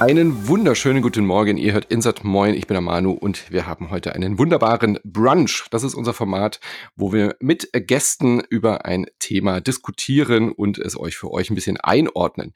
Einen wunderschönen guten Morgen. Ihr hört Insert Moin. Ich bin der Manu und wir haben heute einen wunderbaren Brunch. Das ist unser Format, wo wir mit Gästen über ein Thema diskutieren und es euch für euch ein bisschen einordnen.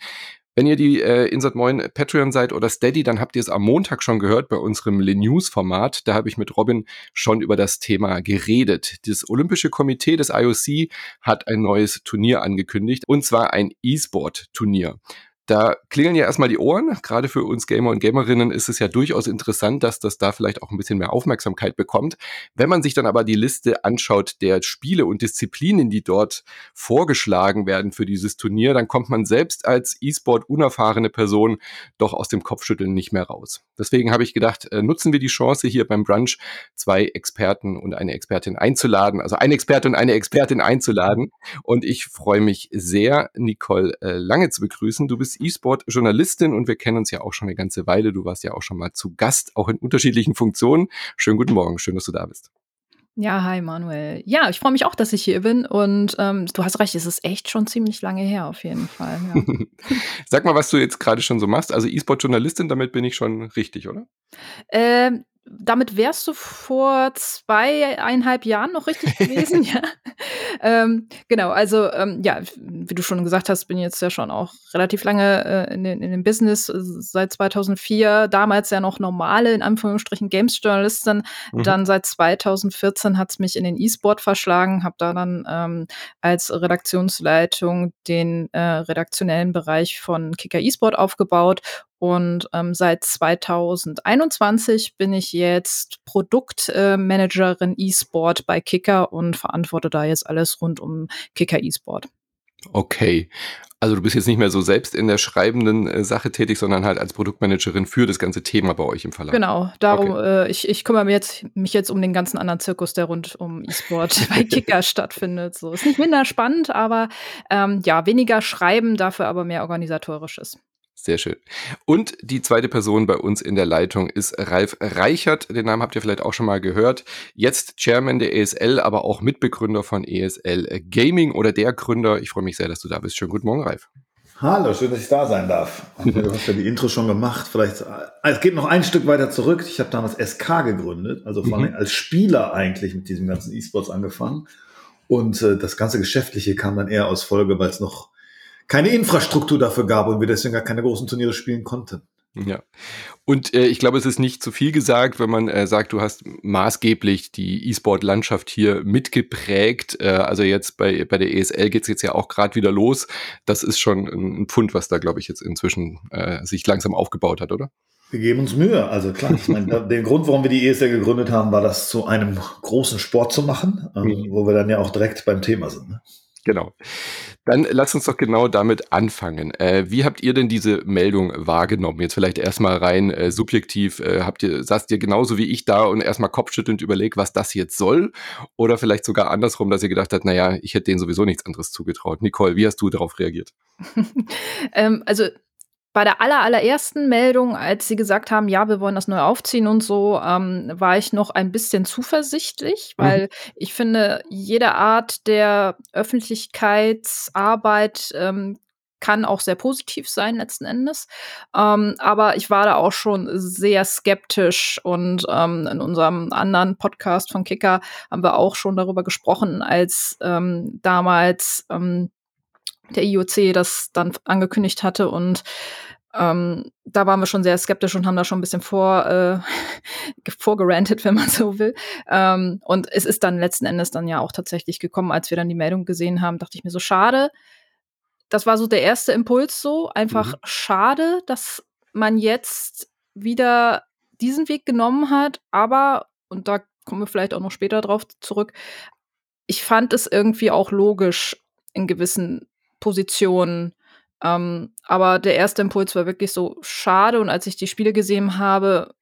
Wenn ihr die äh, Insert Moin Patreon seid oder Steady, dann habt ihr es am Montag schon gehört bei unserem Le News Format. Da habe ich mit Robin schon über das Thema geredet. Das Olympische Komitee des IOC hat ein neues Turnier angekündigt und zwar ein E-Sport Turnier. Da klingeln ja erstmal die Ohren. Gerade für uns Gamer und Gamerinnen ist es ja durchaus interessant, dass das da vielleicht auch ein bisschen mehr Aufmerksamkeit bekommt. Wenn man sich dann aber die Liste anschaut der Spiele und Disziplinen, die dort vorgeschlagen werden für dieses Turnier, dann kommt man selbst als E-Sport unerfahrene Person doch aus dem Kopfschütteln nicht mehr raus. Deswegen habe ich gedacht, äh, nutzen wir die Chance hier beim Brunch zwei Experten und eine Expertin einzuladen, also eine Experte und eine Expertin einzuladen. Und ich freue mich sehr, Nicole äh, Lange zu begrüßen. Du bist bist E-Sport-Journalistin und wir kennen uns ja auch schon eine ganze Weile. Du warst ja auch schon mal zu Gast, auch in unterschiedlichen Funktionen. Schönen guten Morgen, schön, dass du da bist. Ja, hi Manuel. Ja, ich freue mich auch, dass ich hier bin und ähm, du hast recht, es ist echt schon ziemlich lange her auf jeden Fall. Ja. Sag mal, was du jetzt gerade schon so machst. Also E-Sport-Journalistin, damit bin ich schon richtig, oder? Ähm, damit wärst du vor zweieinhalb Jahren noch richtig gewesen, ja. ähm, genau, also ähm, ja, wie du schon gesagt hast, bin jetzt ja schon auch relativ lange äh, in, den, in dem Business, äh, seit 2004, damals ja noch normale, in Anführungsstrichen, Games-Journalistin. Mhm. Dann seit 2014 hat es mich in den E-Sport verschlagen, habe da dann ähm, als Redaktionsleitung den äh, redaktionellen Bereich von Kicker E-Sport aufgebaut und ähm, seit 2021 bin ich jetzt Produktmanagerin äh, E-Sport bei Kicker und verantworte da jetzt alles rund um Kicker E-Sport. Okay. Also du bist jetzt nicht mehr so selbst in der schreibenden äh, Sache tätig, sondern halt als Produktmanagerin für das ganze Thema bei euch im Verlag. Genau, darum, okay. äh, ich, ich kümmere mich jetzt, mich jetzt um den ganzen anderen Zirkus, der rund um E-Sport bei Kicker stattfindet. So ist nicht minder spannend, aber ähm, ja, weniger schreiben, dafür aber mehr organisatorisches. Sehr schön. Und die zweite Person bei uns in der Leitung ist Ralf Reichert. Den Namen habt ihr vielleicht auch schon mal gehört. Jetzt Chairman der ESL, aber auch Mitbegründer von ESL Gaming oder der Gründer. Ich freue mich sehr, dass du da bist. Schönen guten Morgen, Ralf. Hallo, schön, dass ich da sein darf. Du hast ja die Intro schon gemacht. Vielleicht, äh, es geht noch ein Stück weiter zurück. Ich habe damals SK gegründet, also vor allem mhm. als Spieler eigentlich mit diesem ganzen E-Sports angefangen. Und äh, das ganze Geschäftliche kam dann eher aus Folge, weil es noch keine Infrastruktur dafür gab und wir deswegen gar keine großen Turniere spielen konnten. Ja. Und äh, ich glaube, es ist nicht zu viel gesagt, wenn man äh, sagt, du hast maßgeblich die E-Sport-Landschaft hier mitgeprägt. Äh, also jetzt bei, bei der ESL geht es jetzt ja auch gerade wieder los. Das ist schon ein, Pfund, was da, glaube ich, jetzt inzwischen äh, sich langsam aufgebaut hat, oder? Wir geben uns Mühe. Also klar, ich meine, der Grund, warum wir die ESL gegründet haben, war das zu einem großen Sport zu machen, ähm, mhm. wo wir dann ja auch direkt beim Thema sind. Ne? Genau. Dann lass uns doch genau damit anfangen. Äh, wie habt ihr denn diese Meldung wahrgenommen? Jetzt vielleicht erstmal rein äh, subjektiv. Äh, habt ihr, saßt ihr genauso wie ich da und erstmal kopfschüttelnd überlegt, was das jetzt soll? Oder vielleicht sogar andersrum, dass ihr gedacht habt, naja, ich hätte denen sowieso nichts anderes zugetraut. Nicole, wie hast du darauf reagiert? ähm, also bei der aller, allerersten Meldung, als sie gesagt haben, ja, wir wollen das neu aufziehen und so, ähm, war ich noch ein bisschen zuversichtlich, mhm. weil mhm. ich finde, jede Art der Öffentlichkeitsarbeit ähm, kann auch sehr positiv sein letzten Endes. Ähm, aber ich war da auch schon sehr skeptisch und ähm, in unserem anderen Podcast von Kicker haben wir auch schon darüber gesprochen, als ähm, damals ähm, der IOC das dann angekündigt hatte und ähm, da waren wir schon sehr skeptisch und haben da schon ein bisschen vor, äh, vorgerantet, wenn man so will. Ähm, und es ist dann letzten Endes dann ja auch tatsächlich gekommen, als wir dann die Meldung gesehen haben, dachte ich mir so, schade. Das war so der erste Impuls so, einfach mhm. schade, dass man jetzt wieder diesen Weg genommen hat, aber, und da kommen wir vielleicht auch noch später drauf zurück, ich fand es irgendwie auch logisch in gewissen Position. Ähm, aber der erste Impuls war wirklich so schade. Und als ich die Spiele gesehen habe,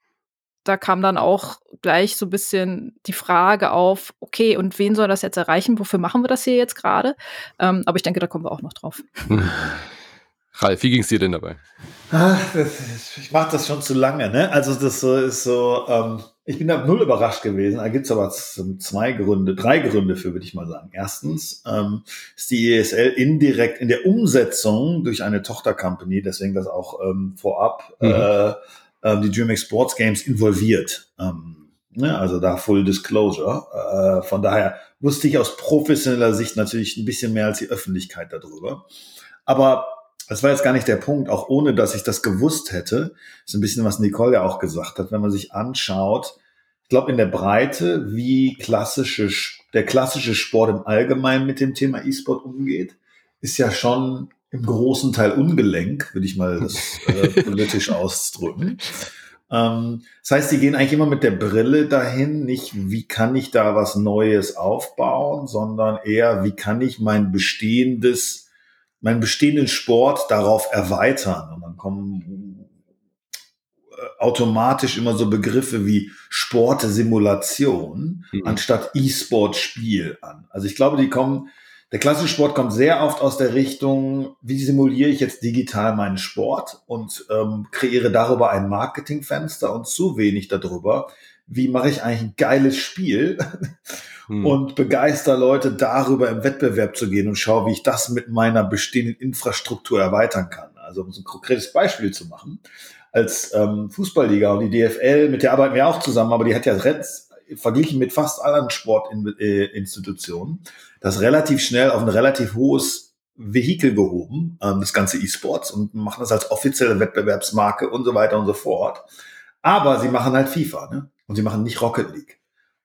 da kam dann auch gleich so ein bisschen die Frage auf, okay, und wen soll das jetzt erreichen? Wofür machen wir das hier jetzt gerade? Ähm, aber ich denke, da kommen wir auch noch drauf. Ralf, wie ging es dir denn dabei? Ah, ich mache das schon zu lange, ne? Also das ist so, ähm, ich bin da null überrascht gewesen. Da gibt's aber zwei Gründe, drei Gründe für, würde ich mal sagen. Erstens ähm, ist die ESL indirekt in der Umsetzung durch eine Tochtercompany, deswegen das auch ähm, vorab, mhm. äh, äh, die DreamHack Sports Games involviert. Ähm, ne? Also da Full Disclosure. Äh, von daher wusste ich aus professioneller Sicht natürlich ein bisschen mehr als die Öffentlichkeit darüber. Aber das war jetzt gar nicht der Punkt, auch ohne dass ich das gewusst hätte. Das ist ein bisschen, was Nicole ja auch gesagt hat, wenn man sich anschaut, ich glaube in der Breite, wie klassische, der klassische Sport im Allgemeinen mit dem Thema E-Sport umgeht, ist ja schon im großen Teil ungelenk, würde ich mal das äh, politisch ausdrücken. Ähm, das heißt, die gehen eigentlich immer mit der Brille dahin, nicht wie kann ich da was Neues aufbauen, sondern eher wie kann ich mein bestehendes meinen bestehenden Sport darauf erweitern. Und dann kommen äh, automatisch immer so Begriffe wie Sportsimulation mhm. anstatt E-Sport-Spiel an. Also ich glaube, die kommen, der klassische Sport kommt sehr oft aus der Richtung, wie simuliere ich jetzt digital meinen Sport und ähm, kreiere darüber ein Marketingfenster und zu wenig darüber, wie mache ich eigentlich ein geiles Spiel hm. und begeister Leute darüber im Wettbewerb zu gehen und schaue, wie ich das mit meiner bestehenden Infrastruktur erweitern kann. Also um so ein konkretes Beispiel zu machen. Als ähm, Fußballliga und die DFL, mit der arbeiten wir auch zusammen, aber die hat ja verglichen mit fast allen Sportinstitutionen, das relativ schnell auf ein relativ hohes Vehikel gehoben, ähm, das ganze E-Sports, und machen das als offizielle Wettbewerbsmarke und so weiter und so fort. Aber sie machen halt FIFA, ne? Und sie machen nicht Rocket League.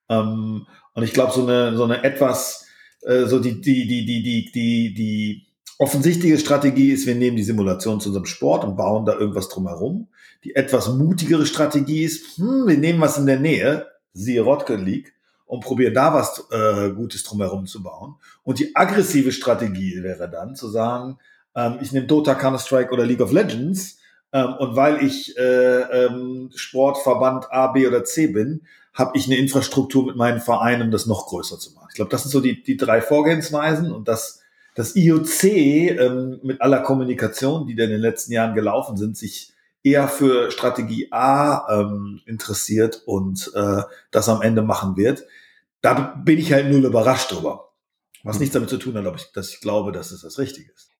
Ähm, und ich glaube, so eine, so eine etwas, äh, so die, die, die, die, die, die, die offensichtliche Strategie ist, wir nehmen die Simulation zu unserem Sport und bauen da irgendwas drumherum. Die etwas mutigere Strategie ist, hm, wir nehmen was in der Nähe, siehe Rocket League, und probieren da was äh, Gutes drumherum zu bauen. Und die aggressive Strategie wäre dann zu sagen, ähm, ich nehme Dota, Counter-Strike oder League of Legends ähm, und weil ich äh, ähm, Sportverband A, B oder C bin, habe ich eine Infrastruktur mit meinen Vereinen, um das noch größer zu machen. Ich glaube, das sind so die, die drei Vorgehensweisen und das, das IOC ähm, mit aller Kommunikation, die da in den letzten Jahren gelaufen sind, sich eher für Strategie A ähm, interessiert und äh, das am Ende machen wird. Da bin ich halt null überrascht drüber. Was nichts damit zu tun hat, ich, dass ich glaube, dass es das Richtige ist.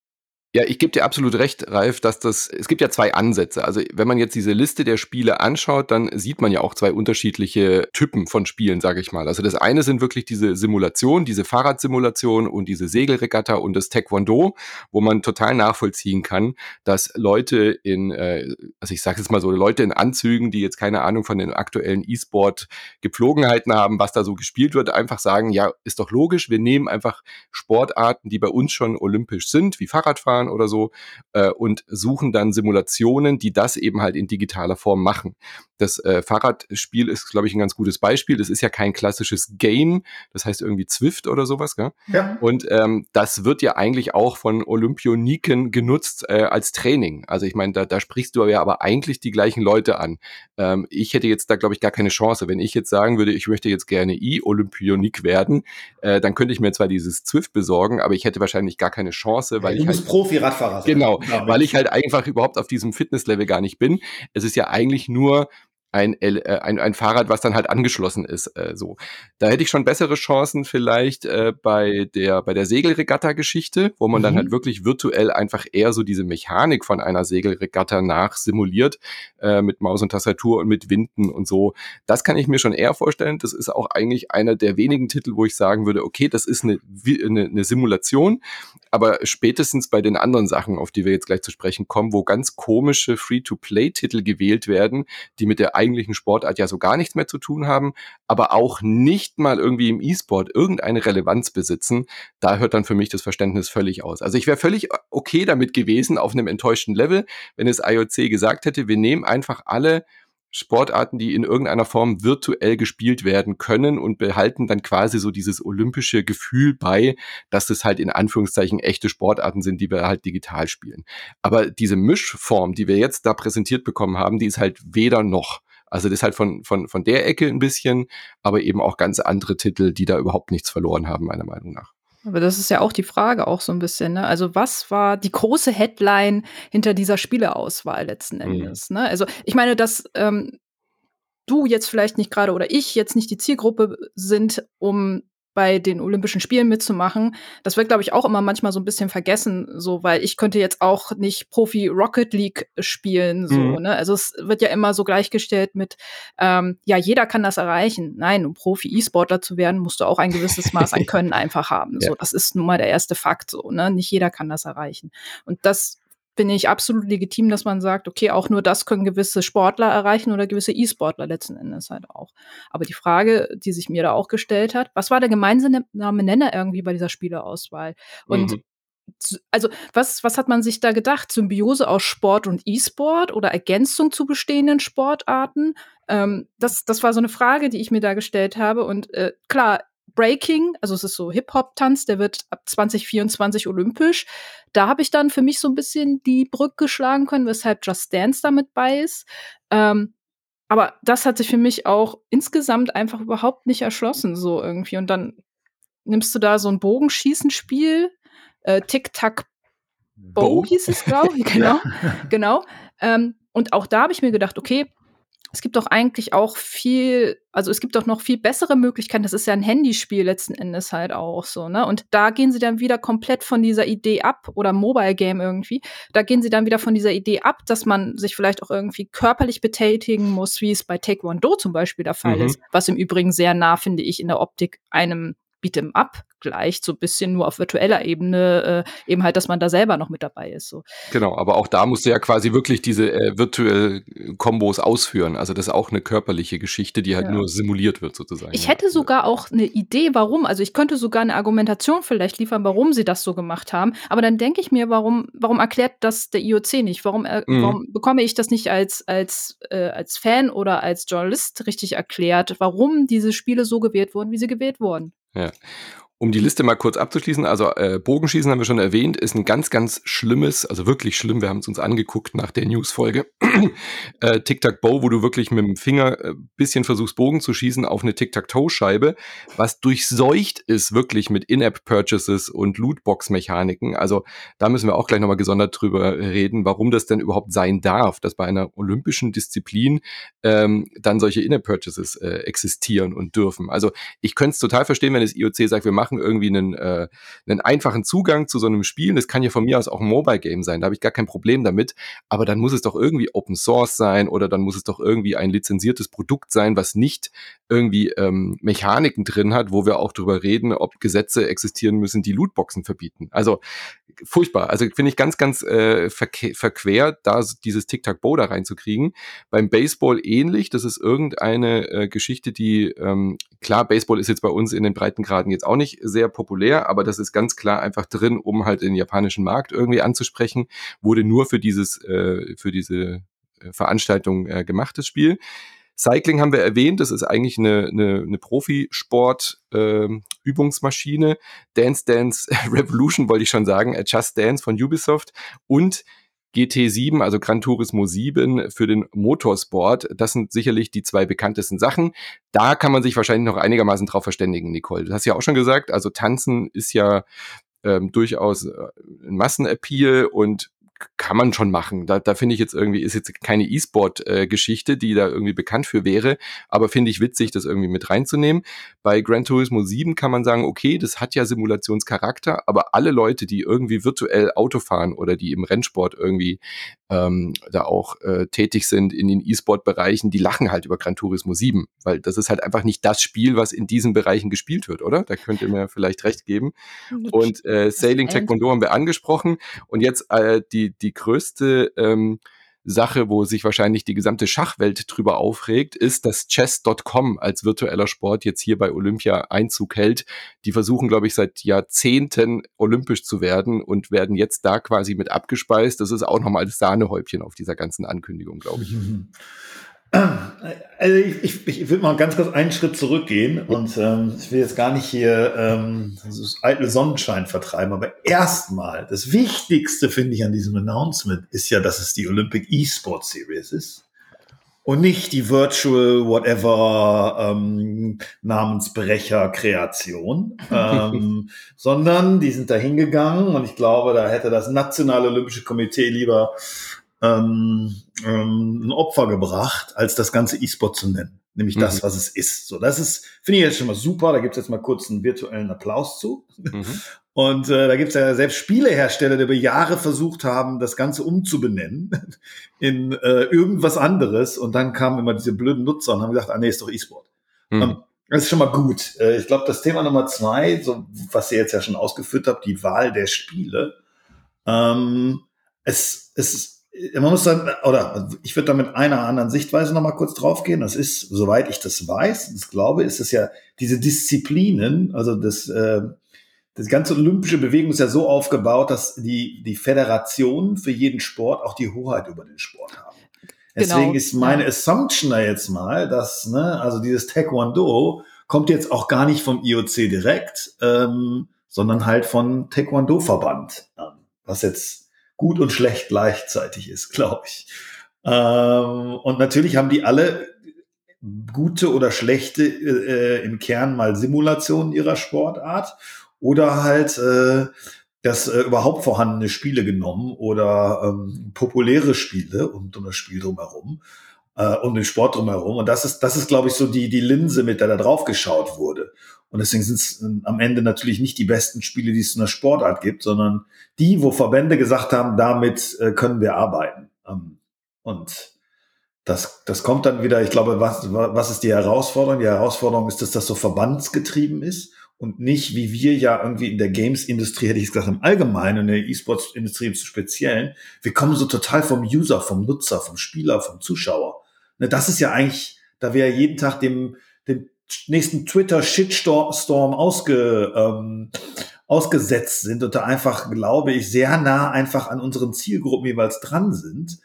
Ja, ich gebe dir absolut recht, Ralf, dass das, es gibt ja zwei Ansätze. Also wenn man jetzt diese Liste der Spiele anschaut, dann sieht man ja auch zwei unterschiedliche Typen von Spielen, sage ich mal. Also das eine sind wirklich diese Simulation, diese Fahrradsimulation und diese Segelregatta und das Taekwondo, wo man total nachvollziehen kann, dass Leute in, äh, also ich sage jetzt mal so, Leute in Anzügen, die jetzt keine Ahnung von den aktuellen E-Sport-Gepflogenheiten haben, was da so gespielt wird, einfach sagen, ja, ist doch logisch, wir nehmen einfach Sportarten, die bei uns schon olympisch sind, wie Fahrradfahren, Jahren oder so äh, und suchen dann Simulationen, die das eben halt in digitaler Form machen. Das äh, Fahrradspiel ist, glaube ich, ein ganz gutes Beispiel. Das ist ja kein klassisches Game, das heißt irgendwie Zwift oder sowas, gell? Ja. Und ähm, das wird ja eigentlich auch von Olympioniken genutzt äh, als Training. Also ich meine, da, da sprichst du ja aber eigentlich die gleichen Leute an. Ähm, ich hätte jetzt da, glaube ich, gar keine Chance. Wenn ich jetzt sagen würde, ich möchte jetzt gerne I-Olympionik werden, äh, dann könnte ich mir zwar dieses Zwift besorgen, aber ich hätte wahrscheinlich gar keine Chance, weil ja, ich. Du bist halt, Profi-Radfahrer sein. Genau, weil ich halt einfach überhaupt auf diesem Fitnesslevel gar nicht bin. Es ist ja eigentlich nur ein, äh, ein, ein Fahrrad, was dann halt angeschlossen ist. Äh, so, da hätte ich schon bessere Chancen vielleicht äh, bei der bei der Segelregatta-Geschichte, wo man mhm. dann halt wirklich virtuell einfach eher so diese Mechanik von einer Segelregatta nachsimuliert äh, mit Maus und Tastatur und mit Winden und so. Das kann ich mir schon eher vorstellen. Das ist auch eigentlich einer der wenigen Titel, wo ich sagen würde, okay, das ist eine, eine, eine Simulation, aber spätestens bei den anderen Sachen, auf die wir jetzt gleich zu sprechen kommen, wo ganz komische Free-to-Play-Titel gewählt werden, die mit der eigentlichen Sportart ja so gar nichts mehr zu tun haben, aber auch nicht mal irgendwie im E-Sport irgendeine Relevanz besitzen, da hört dann für mich das Verständnis völlig aus. Also ich wäre völlig okay damit gewesen auf einem enttäuschten Level, wenn es IOC gesagt hätte, wir nehmen einfach alle Sportarten, die in irgendeiner Form virtuell gespielt werden können und behalten dann quasi so dieses olympische Gefühl bei, dass das halt in Anführungszeichen echte Sportarten sind, die wir halt digital spielen. Aber diese Mischform, die wir jetzt da präsentiert bekommen haben, die ist halt weder noch. Also das ist halt von, von, von der Ecke ein bisschen, aber eben auch ganz andere Titel, die da überhaupt nichts verloren haben, meiner Meinung nach. Aber das ist ja auch die Frage auch so ein bisschen, ne? Also, was war die große Headline hinter dieser Spieleauswahl letzten mhm. Endes, mhm. ne? Also, ich meine, dass ähm, du jetzt vielleicht nicht gerade oder ich jetzt nicht die Zielgruppe sind, um bei den Olympischen Spielen mitzumachen. Das wird, glaube ich, auch immer manchmal so ein bisschen vergessen, so, weil ich könnte jetzt auch nicht Profi Rocket League spielen, so, mhm. ne? Also es wird ja immer so gleichgestellt mit, ähm, ja, jeder kann das erreichen. Nein, um Profi E-Sportler zu werden, musst du auch ein gewisses Maß an Können einfach haben. So, ja. das ist nun mal der erste Fakt, so, ne? Nicht jeder kann das erreichen. Und das finde ich absolut legitim, dass man sagt, okay, auch nur das können gewisse Sportler erreichen oder gewisse E-Sportler letzten Endes halt auch. Aber die Frage, die sich mir da auch gestellt hat, was war der gemeinsame Nenner irgendwie bei dieser Spieleauswahl? Und mhm. Also, was, was hat man sich da gedacht? Symbiose aus Sport und E-Sport oder Ergänzung zu bestehenden Sportarten? Ähm, das, das war so eine Frage, die ich mir da gestellt habe. Und äh, klar, Breaking, also es ist so Hip-Hop-Tanz, der wird ab 2024 olympisch. Da habe ich dann für mich so ein bisschen die Brücke schlagen können, weshalb Just Dance damit bei ist. Ähm, aber das hat sich für mich auch insgesamt einfach überhaupt nicht erschlossen, so irgendwie. Und dann nimmst du da so ein Bogenschießenspiel, äh, Tic-Tac-Bow hieß es, glaube ich, genau. genau. Ähm, und auch da habe ich mir gedacht, okay, es gibt doch eigentlich auch viel, also es gibt doch noch viel bessere Möglichkeiten. Das ist ja ein Handyspiel letzten Endes halt auch so, ne? Und da gehen sie dann wieder komplett von dieser Idee ab oder Mobile Game irgendwie. Da gehen sie dann wieder von dieser Idee ab, dass man sich vielleicht auch irgendwie körperlich betätigen muss, wie es bei Taekwondo zum Beispiel der Fall mhm. ist. Was im Übrigen sehr nah, finde ich, in der Optik einem Beat'em Up gleicht, so ein bisschen nur auf virtueller Ebene, äh, eben halt, dass man da selber noch mit dabei ist. So. Genau, aber auch da musst du ja quasi wirklich diese äh, virtuell Kombos ausführen. Also das ist auch eine körperliche Geschichte, die halt ja. nur simuliert wird sozusagen. Ich hätte sogar auch eine Idee, warum. Also ich könnte sogar eine Argumentation vielleicht liefern, warum sie das so gemacht haben. Aber dann denke ich mir, warum, warum erklärt das der IOC nicht? Warum, äh, mhm. warum bekomme ich das nicht als, als, äh, als Fan oder als Journalist richtig erklärt, warum diese Spiele so gewählt wurden, wie sie gewählt wurden? Ja. Um die Liste mal kurz abzuschließen, also äh, Bogenschießen haben wir schon erwähnt, ist ein ganz, ganz schlimmes, also wirklich schlimm, wir haben es uns angeguckt nach der News-Folge. äh, Tic-Tac-Bow, wo du wirklich mit dem Finger äh, bisschen versuchst, Bogen zu schießen auf eine Tic-Tac-Toe-Scheibe, was durchseucht ist wirklich mit In-App-Purchases und Lootbox-Mechaniken. Also da müssen wir auch gleich nochmal gesondert drüber reden, warum das denn überhaupt sein darf, dass bei einer olympischen Disziplin ähm, dann solche In-App-Purchases äh, existieren und dürfen. Also ich könnte es total verstehen, wenn das IOC sagt, wir machen machen irgendwie einen, äh, einen einfachen Zugang zu so einem Spiel. Das kann ja von mir aus auch ein Mobile Game sein, da habe ich gar kein Problem damit. Aber dann muss es doch irgendwie Open Source sein oder dann muss es doch irgendwie ein lizenziertes Produkt sein, was nicht irgendwie ähm, Mechaniken drin hat, wo wir auch drüber reden, ob Gesetze existieren müssen, die Lootboxen verbieten. Also furchtbar. Also finde ich ganz, ganz äh, verquer, da dieses Tic-Tac-Bow da reinzukriegen. Beim Baseball ähnlich. Das ist irgendeine äh, Geschichte, die, ähm, klar, Baseball ist jetzt bei uns in den Breitengraden jetzt auch nicht sehr populär, aber das ist ganz klar einfach drin, um halt den japanischen Markt irgendwie anzusprechen. Wurde nur für dieses, äh, für diese äh, Veranstaltung äh, gemachtes Spiel. Cycling haben wir erwähnt, das ist eigentlich eine, eine, eine Profisport-Übungsmaschine. Ähm, Dance Dance Revolution wollte ich schon sagen, äh, Just Dance von Ubisoft und GT7, also Gran Turismo 7 für den Motorsport. Das sind sicherlich die zwei bekanntesten Sachen. Da kann man sich wahrscheinlich noch einigermaßen drauf verständigen, Nicole. Du hast ja auch schon gesagt, also Tanzen ist ja ähm, durchaus äh, ein Massenappeal und kann man schon machen. Da, da finde ich jetzt irgendwie, ist jetzt keine E-Sport-Geschichte, äh, die da irgendwie bekannt für wäre, aber finde ich witzig, das irgendwie mit reinzunehmen. Bei Gran Turismo 7 kann man sagen, okay, das hat ja Simulationscharakter, aber alle Leute, die irgendwie virtuell Auto fahren oder die im Rennsport irgendwie ähm, da auch äh, tätig sind in den E-Sport-Bereichen, die lachen halt über Gran Turismo 7, weil das ist halt einfach nicht das Spiel, was in diesen Bereichen gespielt wird, oder? Da könnt ihr mir vielleicht recht geben. Und äh, Sailing Taekwondo haben wir angesprochen und jetzt äh, die, die größte ähm, Sache, wo sich wahrscheinlich die gesamte Schachwelt drüber aufregt, ist, dass Chess.com als virtueller Sport jetzt hier bei Olympia Einzug hält. Die versuchen, glaube ich, seit Jahrzehnten olympisch zu werden und werden jetzt da quasi mit abgespeist. Das ist auch nochmal das Sahnehäubchen auf dieser ganzen Ankündigung, glaube ich. Also ich, ich, ich will mal ganz kurz einen Schritt zurückgehen und ähm, ich will jetzt gar nicht hier ähm, das eitle Sonnenschein vertreiben, aber erstmal, das Wichtigste finde ich an diesem Announcement ist ja, dass es die Olympic E-Sport Series ist. und nicht die Virtual Whatever ähm, Namensbrecher-Kreation, ähm, sondern die sind da hingegangen und ich glaube, da hätte das Nationale Olympische Komitee lieber ähm, ähm, ein Opfer gebracht, als das ganze E-Sport zu nennen. Nämlich mhm. das, was es ist. So, das ist, finde ich jetzt schon mal super. Da gibt es jetzt mal kurz einen virtuellen Applaus zu. Mhm. Und äh, da gibt es ja selbst Spielehersteller, die über Jahre versucht haben, das Ganze umzubenennen in äh, irgendwas anderes. Und dann kamen immer diese blöden Nutzer und haben gesagt, ah nee, ist doch E-Sport. Mhm. Um, das ist schon mal gut. Äh, ich glaube, das Thema Nummer zwei, so was ihr jetzt ja schon ausgeführt habt, die Wahl der Spiele. Ähm, es, es, man muss dann, oder ich würde da mit einer anderen Sichtweise noch mal kurz draufgehen. Das ist, soweit ich das weiß, das glaube, ist es ja diese Disziplinen, also das äh, das ganze olympische Bewegung ist ja so aufgebaut, dass die, die Föderationen für jeden Sport auch die Hoheit über den Sport haben. Deswegen genau, ist meine. Assumption da jetzt mal, dass, ne, also dieses Taekwondo kommt jetzt auch gar nicht vom IOC direkt, ähm, sondern halt von Taekwondo-Verband, was jetzt gut und schlecht gleichzeitig ist, glaube ich. Ähm, und natürlich haben die alle gute oder schlechte äh, im Kern mal Simulationen ihrer Sportart oder halt äh, das äh, überhaupt vorhandene Spiele genommen oder ähm, populäre Spiele und um das Spiel drumherum äh, und den Sport drumherum. Und das ist, das ist, glaube ich, so die, die Linse, mit der da drauf geschaut wurde. Und deswegen sind es äh, am Ende natürlich nicht die besten Spiele, die es in der Sportart gibt, sondern die, wo Verbände gesagt haben, damit äh, können wir arbeiten. Ähm, und das, das kommt dann wieder, ich glaube, was, was ist die Herausforderung? Die Herausforderung ist, dass das so verbandsgetrieben ist und nicht, wie wir ja irgendwie in der Games-Industrie, hätte ich gesagt, im Allgemeinen, in der E-Sports-Industrie im Speziellen, wir kommen so total vom User, vom Nutzer, vom Spieler, vom Zuschauer. Ne, das ist ja eigentlich, da wir ja jeden Tag dem, dem nächsten Twitter-Shitstorm ausge, ähm, ausgesetzt sind und da einfach, glaube ich, sehr nah einfach an unseren Zielgruppen jeweils dran sind,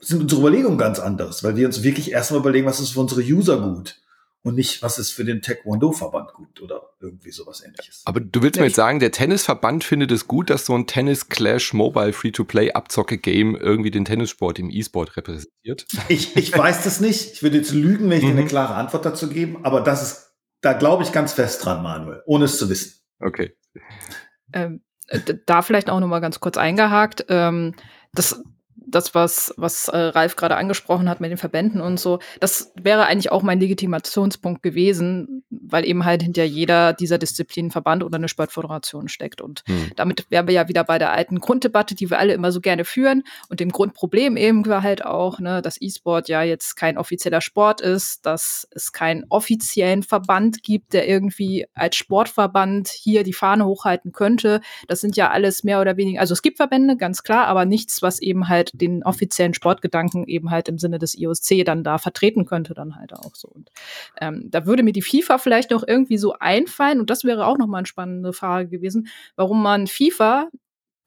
sind unsere Überlegungen ganz anders, weil wir uns wirklich erstmal überlegen, was ist für unsere User gut und nicht, was ist für den Taekwondo-Verband gut oder irgendwie sowas ähnliches. Aber du willst mir jetzt sagen, der Tennisverband findet es gut, dass so ein Tennis-Clash Mobile Free-to-Play Abzocke-Game irgendwie den Tennissport im E-Sport repräsentiert? Ich, ich weiß das nicht. Ich würde jetzt lügen, wenn ich dir eine mhm. klare Antwort dazu geben, aber das ist, da glaube ich ganz fest dran, Manuel, ohne es zu wissen. Okay. Ähm, da vielleicht auch nochmal ganz kurz eingehakt. Ähm, das das, was, was äh, Ralf gerade angesprochen hat mit den Verbänden und so, das wäre eigentlich auch mein Legitimationspunkt gewesen, weil eben halt hinter jeder dieser Disziplinen Verband oder eine Sportföderation steckt. Und hm. damit wären wir ja wieder bei der alten Grunddebatte, die wir alle immer so gerne führen. Und dem Grundproblem eben war halt auch, ne, dass E-Sport ja jetzt kein offizieller Sport ist, dass es keinen offiziellen Verband gibt, der irgendwie als Sportverband hier die Fahne hochhalten könnte. Das sind ja alles mehr oder weniger, also es gibt Verbände, ganz klar, aber nichts, was eben halt den offiziellen Sportgedanken eben halt im Sinne des IOC dann da vertreten könnte, dann halt auch so. Und ähm, da würde mir die FIFA vielleicht noch irgendwie so einfallen, und das wäre auch nochmal eine spannende Frage gewesen, warum man FIFA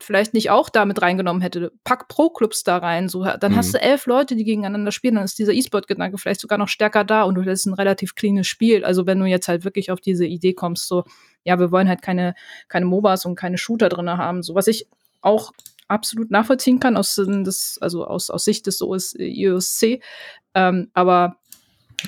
vielleicht nicht auch damit reingenommen hätte, pack Pro-Clubs da rein, so, dann mhm. hast du elf Leute, die gegeneinander spielen, dann ist dieser E-Sport-Gedanke vielleicht sogar noch stärker da und du hättest ein relativ cleanes Spiel. Also wenn du jetzt halt wirklich auf diese Idee kommst, so, ja, wir wollen halt keine, keine MOBAs und keine Shooter drin haben, so was ich auch absolut nachvollziehen kann, aus, des, also aus, aus Sicht des IOSC. Ähm, aber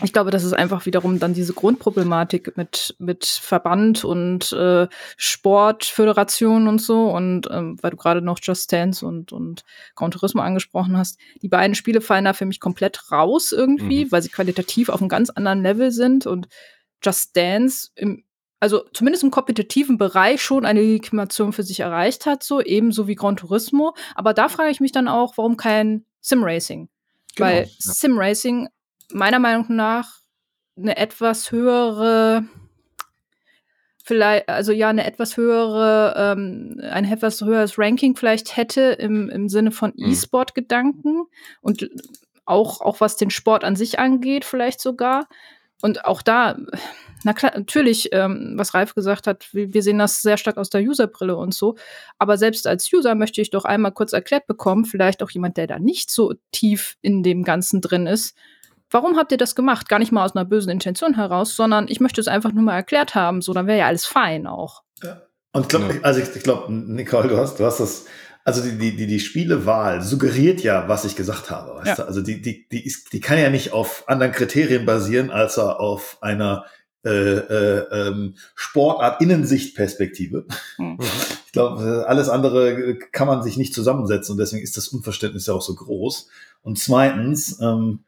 ich glaube, das ist einfach wiederum dann diese Grundproblematik mit, mit Verband und äh, Sportföderation und so. Und ähm, weil du gerade noch Just Dance und, und Gran Turismo angesprochen hast, die beiden Spiele fallen da für mich komplett raus irgendwie, mhm. weil sie qualitativ auf einem ganz anderen Level sind. Und Just Dance im also zumindest im kompetitiven Bereich schon eine Legitimation für sich erreicht hat, so ebenso wie Gran Turismo. Aber da frage ich mich dann auch, warum kein Sim-Racing? Genau, Weil ja. Sim-Racing meiner Meinung nach eine etwas höhere vielleicht, also ja, eine etwas höhere, ähm, ein etwas höheres Ranking vielleicht hätte im, im Sinne von mhm. E-Sport-Gedanken und auch, auch was den Sport an sich angeht, vielleicht sogar. Und auch da, na klar, natürlich, ähm, was Ralf gesagt hat, wir, sehen das sehr stark aus der Userbrille und so. Aber selbst als User möchte ich doch einmal kurz erklärt bekommen, vielleicht auch jemand, der da nicht so tief in dem Ganzen drin ist. Warum habt ihr das gemacht? Gar nicht mal aus einer bösen Intention heraus, sondern ich möchte es einfach nur mal erklärt haben, so dann wäre ja alles fein auch. Ja. Und glaub, also ich, ich glaube, Nicole, du hast, du hast das also die, die, die, die Spielewahl suggeriert ja, was ich gesagt habe. Weißt ja. du? Also die, die, die, ist, die kann ja nicht auf anderen Kriterien basieren, als auf einer äh, äh, ähm, Sportart Innensichtperspektive. Mhm. Ich glaube, alles andere kann man sich nicht zusammensetzen und deswegen ist das Unverständnis ja auch so groß. Und zweitens, ähm,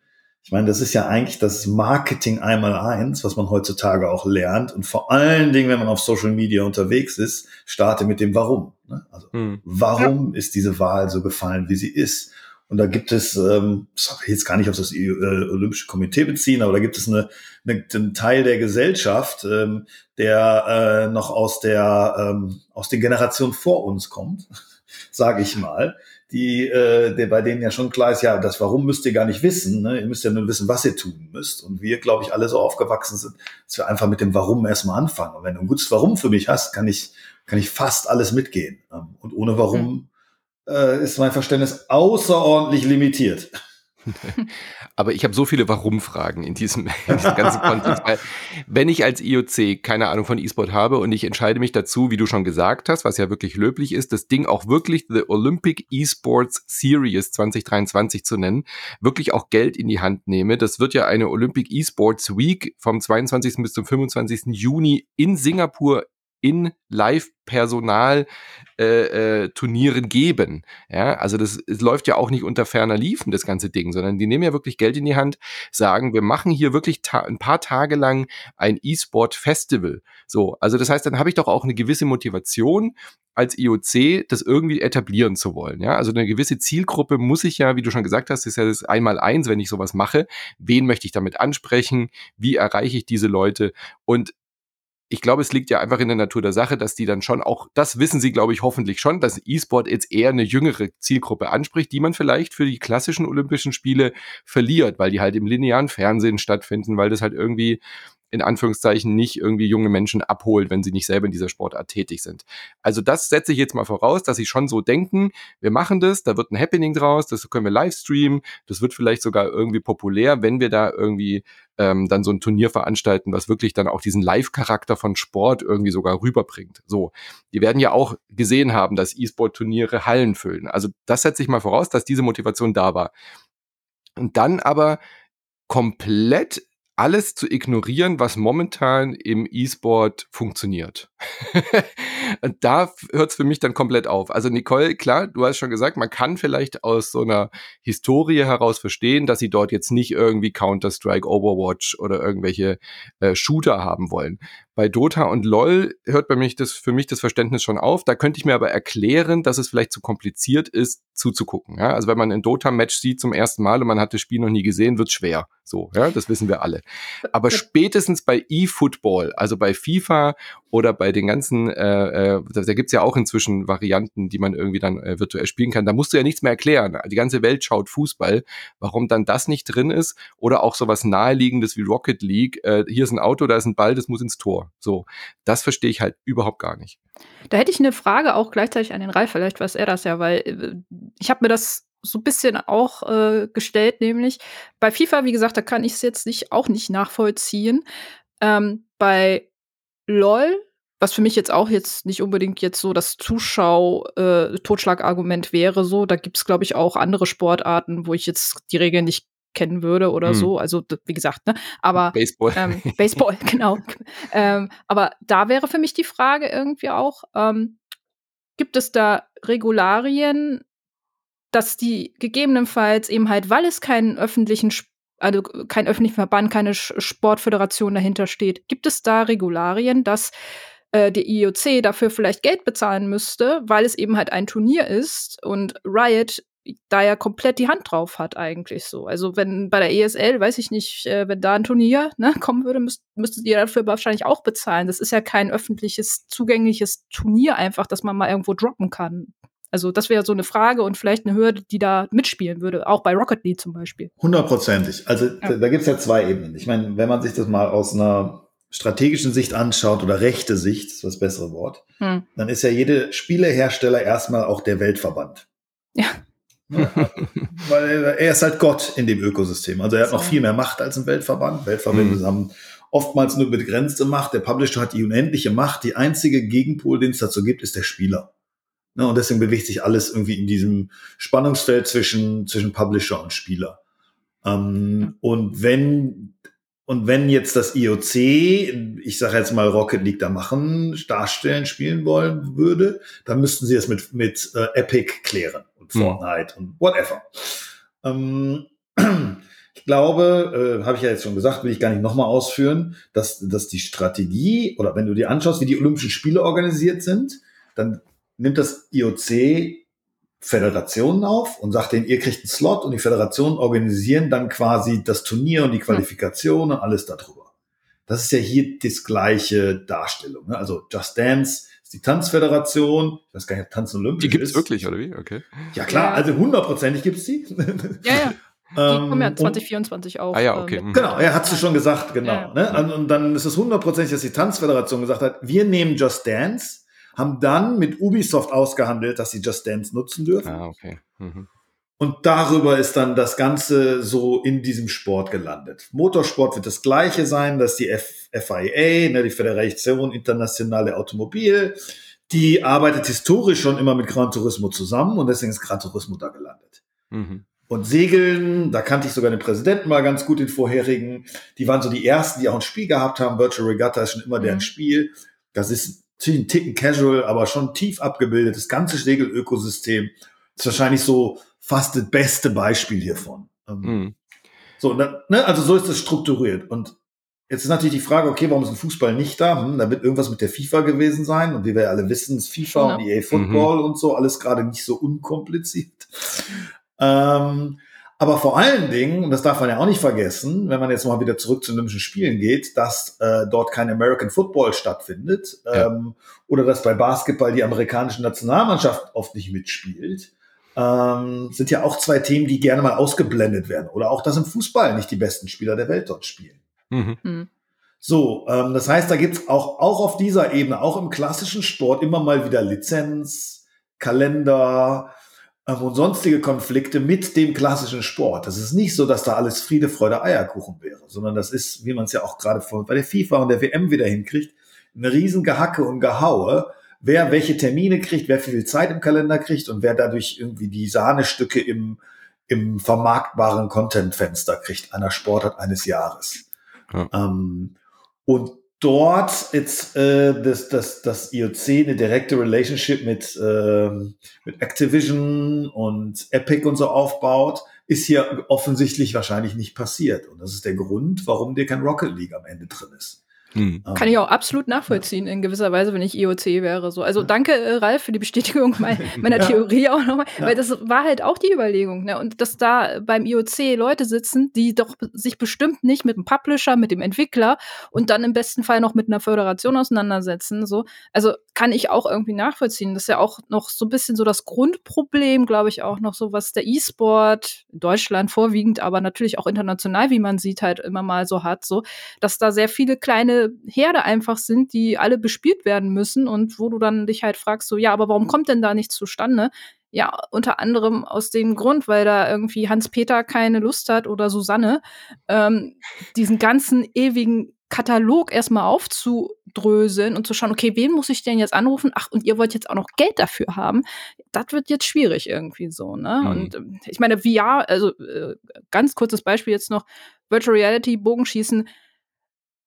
ich meine, das ist ja eigentlich das Marketing einmal eins, was man heutzutage auch lernt. Und vor allen Dingen, wenn man auf Social Media unterwegs ist, starte mit dem Warum. Ne? Also, hm. warum ja. ist diese Wahl so gefallen, wie sie ist? Und da gibt es, ähm, das ich jetzt gar nicht auf das äh, Olympische Komitee beziehen, aber da gibt es eine, eine, einen Teil der Gesellschaft, ähm, der äh, noch aus der ähm, aus den Generationen vor uns kommt, sage ich mal, die, äh, der, bei denen ja schon klar ist, ja, das Warum müsst ihr gar nicht wissen. Ne? Ihr müsst ja nur wissen, was ihr tun müsst. Und wir, glaube ich, alle so aufgewachsen sind, dass wir einfach mit dem Warum erstmal anfangen. Und wenn du ein gutes Warum für mich hast, kann ich, kann ich fast alles mitgehen. Ähm, und ohne Warum mhm. Äh, ist mein Verständnis außerordentlich limitiert. Aber ich habe so viele Warum-Fragen in diesem, in diesem ganzen Kontext. Weil wenn ich als IOC keine Ahnung von E-Sport habe und ich entscheide mich dazu, wie du schon gesagt hast, was ja wirklich löblich ist, das Ding auch wirklich The Olympic Esports Series 2023 zu nennen, wirklich auch Geld in die Hand nehme. Das wird ja eine Olympic Esports Week vom 22. bis zum 25. Juni in Singapur in Live-Personal äh, äh, geben. Ja, also das es läuft ja auch nicht unter ferner Liefen, das ganze Ding, sondern die nehmen ja wirklich Geld in die Hand, sagen, wir machen hier wirklich ein paar Tage lang ein E-Sport-Festival. So, also das heißt, dann habe ich doch auch eine gewisse Motivation als IOC, das irgendwie etablieren zu wollen. Ja, also eine gewisse Zielgruppe muss ich ja, wie du schon gesagt hast, ist ja das einmal eins, wenn ich sowas mache. Wen möchte ich damit ansprechen? Wie erreiche ich diese Leute? Und ich glaube, es liegt ja einfach in der Natur der Sache, dass die dann schon auch, das wissen sie, glaube ich, hoffentlich schon, dass E-Sport jetzt eher eine jüngere Zielgruppe anspricht, die man vielleicht für die klassischen Olympischen Spiele verliert, weil die halt im linearen Fernsehen stattfinden, weil das halt irgendwie in Anführungszeichen nicht irgendwie junge Menschen abholt, wenn sie nicht selber in dieser Sportart tätig sind. Also das setze ich jetzt mal voraus, dass sie schon so denken, wir machen das, da wird ein Happening draus, das können wir live streamen, das wird vielleicht sogar irgendwie populär, wenn wir da irgendwie ähm, dann so ein Turnier veranstalten, was wirklich dann auch diesen Live-Charakter von Sport irgendwie sogar rüberbringt. So, die werden ja auch gesehen haben, dass E-Sport-Turniere Hallen füllen. Also das setze ich mal voraus, dass diese Motivation da war. Und dann aber komplett alles zu ignorieren, was momentan im E-Sport funktioniert. Und da hört es für mich dann komplett auf. Also Nicole, klar, du hast schon gesagt, man kann vielleicht aus so einer Historie heraus verstehen, dass sie dort jetzt nicht irgendwie Counter-Strike, Overwatch oder irgendwelche äh, Shooter haben wollen. Bei Dota und LOL hört bei mich das, für mich das Verständnis schon auf. Da könnte ich mir aber erklären, dass es vielleicht zu kompliziert ist, zuzugucken. Ja? Also wenn man ein Dota-Match sieht zum ersten Mal und man hat das Spiel noch nie gesehen, wird schwer. So, ja, das wissen wir alle. Aber spätestens bei E-Football, also bei FIFA oder bei den ganzen, äh, äh, da, da gibt's ja auch inzwischen Varianten, die man irgendwie dann äh, virtuell spielen kann. Da musst du ja nichts mehr erklären. Die ganze Welt schaut Fußball. Warum dann das nicht drin ist? Oder auch sowas naheliegendes wie Rocket League. Äh, hier ist ein Auto, da ist ein Ball, das muss ins Tor. So, das verstehe ich halt überhaupt gar nicht. Da hätte ich eine Frage auch gleichzeitig an den Ralf, vielleicht weiß er das ja, weil äh, ich habe mir das so ein bisschen auch äh, gestellt, nämlich bei FIFA, wie gesagt, da kann ich es jetzt nicht, auch nicht nachvollziehen. Ähm, bei LOL, was für mich jetzt auch jetzt nicht unbedingt jetzt so das Zuschau-Totschlagargument äh, wäre, so, da gibt es, glaube ich, auch andere Sportarten, wo ich jetzt die Regeln nicht kennen würde oder hm. so. Also wie gesagt, ne? Aber Baseball, ähm, Baseball, genau. ähm, aber da wäre für mich die Frage irgendwie auch: ähm, Gibt es da Regularien, dass die gegebenenfalls eben halt, weil es keinen öffentlichen, also kein öffentlichen Verband, keine Sportföderation dahinter steht, gibt es da Regularien, dass äh, der IOC dafür vielleicht Geld bezahlen müsste, weil es eben halt ein Turnier ist und Riot da ja komplett die Hand drauf hat eigentlich so. Also wenn bei der ESL, weiß ich nicht, äh, wenn da ein Turnier ne, kommen würde, müsst, müsstet ihr dafür wahrscheinlich auch bezahlen. Das ist ja kein öffentliches, zugängliches Turnier einfach, dass man mal irgendwo droppen kann. Also das wäre so eine Frage und vielleicht eine Hürde, die da mitspielen würde, auch bei Rocket League zum Beispiel. Hundertprozentig. Also ja. da, da gibt es ja zwei Ebenen. Ich meine, wenn man sich das mal aus einer strategischen Sicht anschaut oder rechte Sicht, ist das bessere Wort, hm. dann ist ja jede Spielehersteller erstmal auch der Weltverband. Ja. ja weil er ist halt Gott in dem Ökosystem. Also er hat noch viel mehr Macht als ein Weltverband. Weltverbände hm. haben oftmals nur begrenzte Macht. Der Publisher hat die unendliche Macht. Die einzige Gegenpol, den es dazu gibt, ist der Spieler. Ne, und deswegen bewegt sich alles irgendwie in diesem Spannungsfeld zwischen, zwischen Publisher und Spieler. Ähm, und wenn und wenn jetzt das IOC, ich sage jetzt mal Rocket League da machen, darstellen, spielen wollen würde, dann müssten sie es mit, mit äh, Epic klären und hm. Fortnite mhm. und whatever. Ähm, ich glaube, äh, habe ich ja jetzt schon gesagt, will ich gar nicht nochmal ausführen, dass, dass die Strategie, oder wenn du dir anschaust, wie die Olympischen Spiele organisiert sind, dann nimmt das IOC Föderationen auf und sagt denen, ihr kriegt einen Slot und die Föderationen organisieren dann quasi das Turnier und die Qualifikation und alles darüber. Das ist ja hier das gleiche Darstellung. Ne? Also Just Dance ist die Tanzföderation. Ich weiß gar nicht, ob Tanzen Olympisch Die gibt es wirklich, oder wie? Okay. Ja klar, also hundertprozentig gibt es die. Ja, ja. Die ähm, kommen ja 2024 auch. Ah ja, okay. Äh, genau, er hat es schon gesagt, genau. Ja, ja. Ne? Und dann ist es hundertprozentig, dass die Tanzföderation gesagt hat, wir nehmen Just Dance haben dann mit Ubisoft ausgehandelt, dass sie Just Dance nutzen dürfen. Ah, okay. Mhm. Und darüber ist dann das Ganze so in diesem Sport gelandet. Motorsport wird das gleiche sein, dass die F FIA, ne, die Föderation Internationale Automobil, die arbeitet historisch schon immer mit Gran Turismo zusammen und deswegen ist Gran Turismo da gelandet. Mhm. Und Segeln, da kannte ich sogar den Präsidenten mal ganz gut, den vorherigen. Die waren so die ersten, die auch ein Spiel gehabt haben. Virtual Regatta ist schon immer mhm. deren Spiel. Das ist natürlich Ticken casual, aber schon tief abgebildet. Das ganze Schlegel-Ökosystem ist wahrscheinlich so fast das beste Beispiel hiervon. Mhm. So, dann, ne, also so ist das strukturiert. Und jetzt ist natürlich die Frage, okay, warum ist ein Fußball nicht da? Hm, da wird irgendwas mit der FIFA gewesen sein. Und wie wir alle wissen, ist FIFA ja. und EA Football mhm. und so alles gerade nicht so unkompliziert. Ähm, aber vor allen Dingen, und das darf man ja auch nicht vergessen, wenn man jetzt mal wieder zurück zu Olympischen Spielen geht, dass äh, dort kein American Football stattfindet ja. ähm, oder dass bei Basketball die amerikanische Nationalmannschaft oft nicht mitspielt, ähm, sind ja auch zwei Themen, die gerne mal ausgeblendet werden. Oder auch, dass im Fußball nicht die besten Spieler der Welt dort spielen. Mhm. Mhm. So, ähm, das heißt, da gibt's auch, auch auf dieser Ebene, auch im klassischen Sport immer mal wieder Lizenz, Kalender, und sonstige Konflikte mit dem klassischen Sport. Das ist nicht so, dass da alles Friede, Freude, Eierkuchen wäre, sondern das ist, wie man es ja auch gerade bei der FIFA und der WM wieder hinkriegt, eine riesen Gehacke und Gehaue, wer welche Termine kriegt, wer viel Zeit im Kalender kriegt und wer dadurch irgendwie die Sahnestücke im, im vermarktbaren Contentfenster kriegt einer Sportart eines Jahres. Ja. Ähm, und dort jetzt äh, das, das, das IOC eine direkte Relationship mit, äh, mit Activision und Epic und so aufbaut, ist hier offensichtlich wahrscheinlich nicht passiert. Und das ist der Grund, warum dir kein Rocket League am Ende drin ist. Hm. Kann ich auch absolut nachvollziehen ja. in gewisser Weise, wenn ich IOC wäre. So. Also danke, äh, Ralf, für die Bestätigung mein, meiner ja. Theorie auch nochmal, ja. weil das war halt auch die Überlegung. Ne? Und dass da beim IOC Leute sitzen, die doch sich bestimmt nicht mit dem Publisher, mit dem Entwickler und dann im besten Fall noch mit einer Föderation auseinandersetzen. So. Also kann ich auch irgendwie nachvollziehen. Das ist ja auch noch so ein bisschen so das Grundproblem, glaube ich, auch noch so, was der E-Sport in Deutschland vorwiegend, aber natürlich auch international, wie man sieht, halt immer mal so hat, so, dass da sehr viele kleine Herde einfach sind, die alle bespielt werden müssen und wo du dann dich halt fragst, so, ja, aber warum kommt denn da nichts zustande? Ja, unter anderem aus dem Grund, weil da irgendwie Hans-Peter keine Lust hat oder Susanne, ähm, diesen ganzen ewigen Katalog erstmal aufzudröseln und zu schauen, okay, wen muss ich denn jetzt anrufen? Ach, und ihr wollt jetzt auch noch Geld dafür haben. Das wird jetzt schwierig irgendwie so, ne? Mhm. Und ähm, ich meine, VR, also äh, ganz kurzes Beispiel jetzt noch, Virtual Reality, Bogenschießen,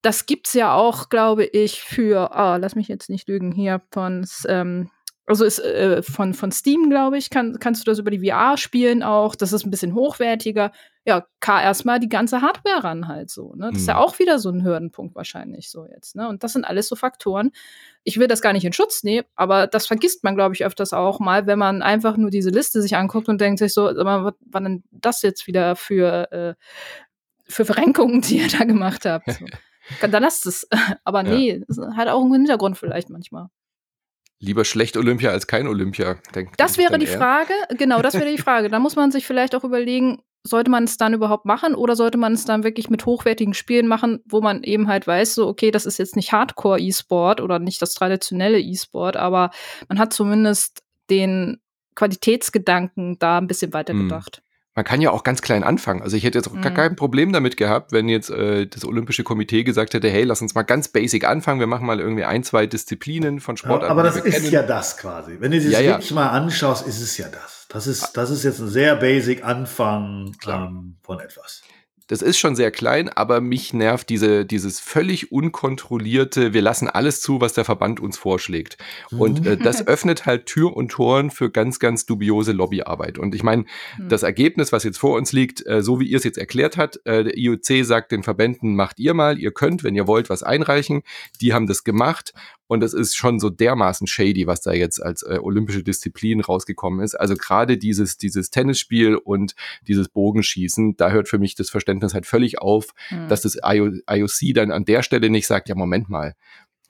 das gibt's ja auch, glaube ich, für, ah, lass mich jetzt nicht lügen, hier von, ähm, also ist äh, von, von Steam, glaube ich, kann, kannst du das über die VR spielen auch. Das ist ein bisschen hochwertiger. Ja, K erstmal die ganze Hardware ran halt so. Ne? Das mhm. ist ja mhm. auch wieder so ein Hürdenpunkt wahrscheinlich so jetzt. Ne? Und das sind alles so Faktoren. Ich will das gar nicht in Schutz nehmen, aber das vergisst man, glaube ich, öfters auch mal, wenn man einfach nur diese Liste sich anguckt und denkt sich so, was war denn das jetzt wieder für, äh, für Verrenkungen, die ihr da gemacht habt? So. Dann lasst es. Aber nee, ja. hat auch einen Hintergrund vielleicht manchmal. Lieber schlecht Olympia als kein Olympia, denkt Das wäre die eher. Frage, genau, das wäre die Frage. Da muss man sich vielleicht auch überlegen, sollte man es dann überhaupt machen oder sollte man es dann wirklich mit hochwertigen Spielen machen, wo man eben halt weiß, so, okay, das ist jetzt nicht Hardcore-E-Sport oder nicht das traditionelle E-Sport, aber man hat zumindest den Qualitätsgedanken da ein bisschen hm. gedacht. Man kann ja auch ganz klein anfangen. Also ich hätte jetzt auch mhm. gar kein Problem damit gehabt, wenn jetzt äh, das Olympische Komitee gesagt hätte, hey, lass uns mal ganz basic anfangen, wir machen mal irgendwie ein, zwei Disziplinen von Sport. Ja, aber das ist kennen. ja das quasi. Wenn du dir das ja, wirklich ja. mal anschaust, ist es ja das. Das ist, das ist jetzt ein sehr basic Anfang ähm, von etwas. Das ist schon sehr klein, aber mich nervt diese, dieses völlig unkontrollierte, wir lassen alles zu, was der Verband uns vorschlägt. Mhm. Und äh, das öffnet halt Tür und Toren für ganz, ganz dubiose Lobbyarbeit. Und ich meine, mhm. das Ergebnis, was jetzt vor uns liegt, äh, so wie ihr es jetzt erklärt habt, äh, der IOC sagt den Verbänden, macht ihr mal, ihr könnt, wenn ihr wollt, was einreichen. Die haben das gemacht und es ist schon so dermaßen shady, was da jetzt als äh, olympische Disziplin rausgekommen ist. Also gerade dieses, dieses Tennisspiel und dieses Bogenschießen, da hört für mich das Verständnis halt völlig auf, mhm. dass das IOC dann an der Stelle nicht sagt, ja, Moment mal,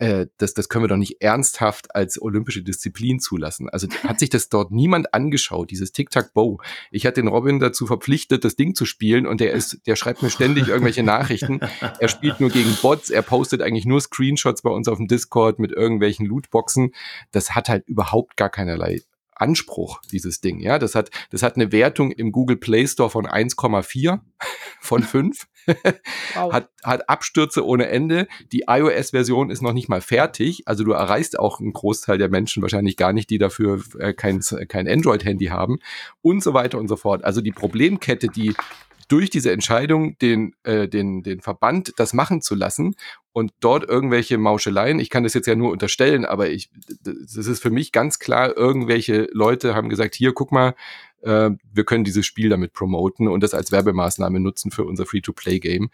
äh, das, das können wir doch nicht ernsthaft als olympische Disziplin zulassen. Also hat sich das dort niemand angeschaut, dieses Tic-Tac-Bow. Ich hatte den Robin dazu verpflichtet, das Ding zu spielen und der ist, der schreibt mir ständig irgendwelche Nachrichten. Er spielt nur gegen Bots, er postet eigentlich nur Screenshots bei uns auf dem Discord mit irgendwelchen Lootboxen. Das hat halt überhaupt gar keinerlei Anspruch, dieses Ding. Ja, das hat, das hat eine Wertung im Google Play Store von 1,4 von 5. wow. hat, hat Abstürze ohne Ende. Die iOS-Version ist noch nicht mal fertig. Also du erreichst auch einen Großteil der Menschen wahrscheinlich gar nicht, die dafür äh, kein, kein Android-Handy haben und so weiter und so fort. Also die Problemkette, die durch diese Entscheidung, den, äh, den, den Verband das machen zu lassen und dort irgendwelche Mauscheleien, ich kann das jetzt ja nur unterstellen, aber ich, das ist für mich ganz klar, irgendwelche Leute haben gesagt, hier, guck mal, äh, wir können dieses Spiel damit promoten und das als Werbemaßnahme nutzen für unser Free-to-Play-Game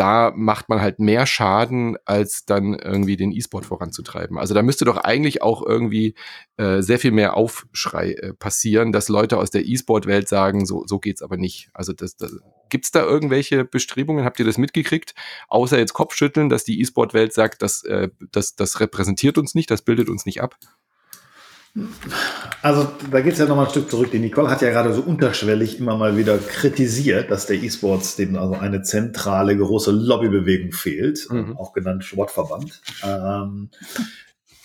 da macht man halt mehr Schaden, als dann irgendwie den E-Sport voranzutreiben. Also da müsste doch eigentlich auch irgendwie äh, sehr viel mehr Aufschrei äh, passieren, dass Leute aus der E-Sport-Welt sagen, so, so geht's aber nicht. Also das, das, gibt's da irgendwelche Bestrebungen? Habt ihr das mitgekriegt? Außer jetzt Kopfschütteln, dass die E-Sport-Welt sagt, dass, äh, das, das repräsentiert uns nicht, das bildet uns nicht ab? Also da geht es ja nochmal ein Stück zurück. Die Nicole hat ja gerade so unterschwellig immer mal wieder kritisiert, dass der E-Sports dem also eine zentrale große Lobbybewegung fehlt, mhm. auch genannt Sportverband. Ähm,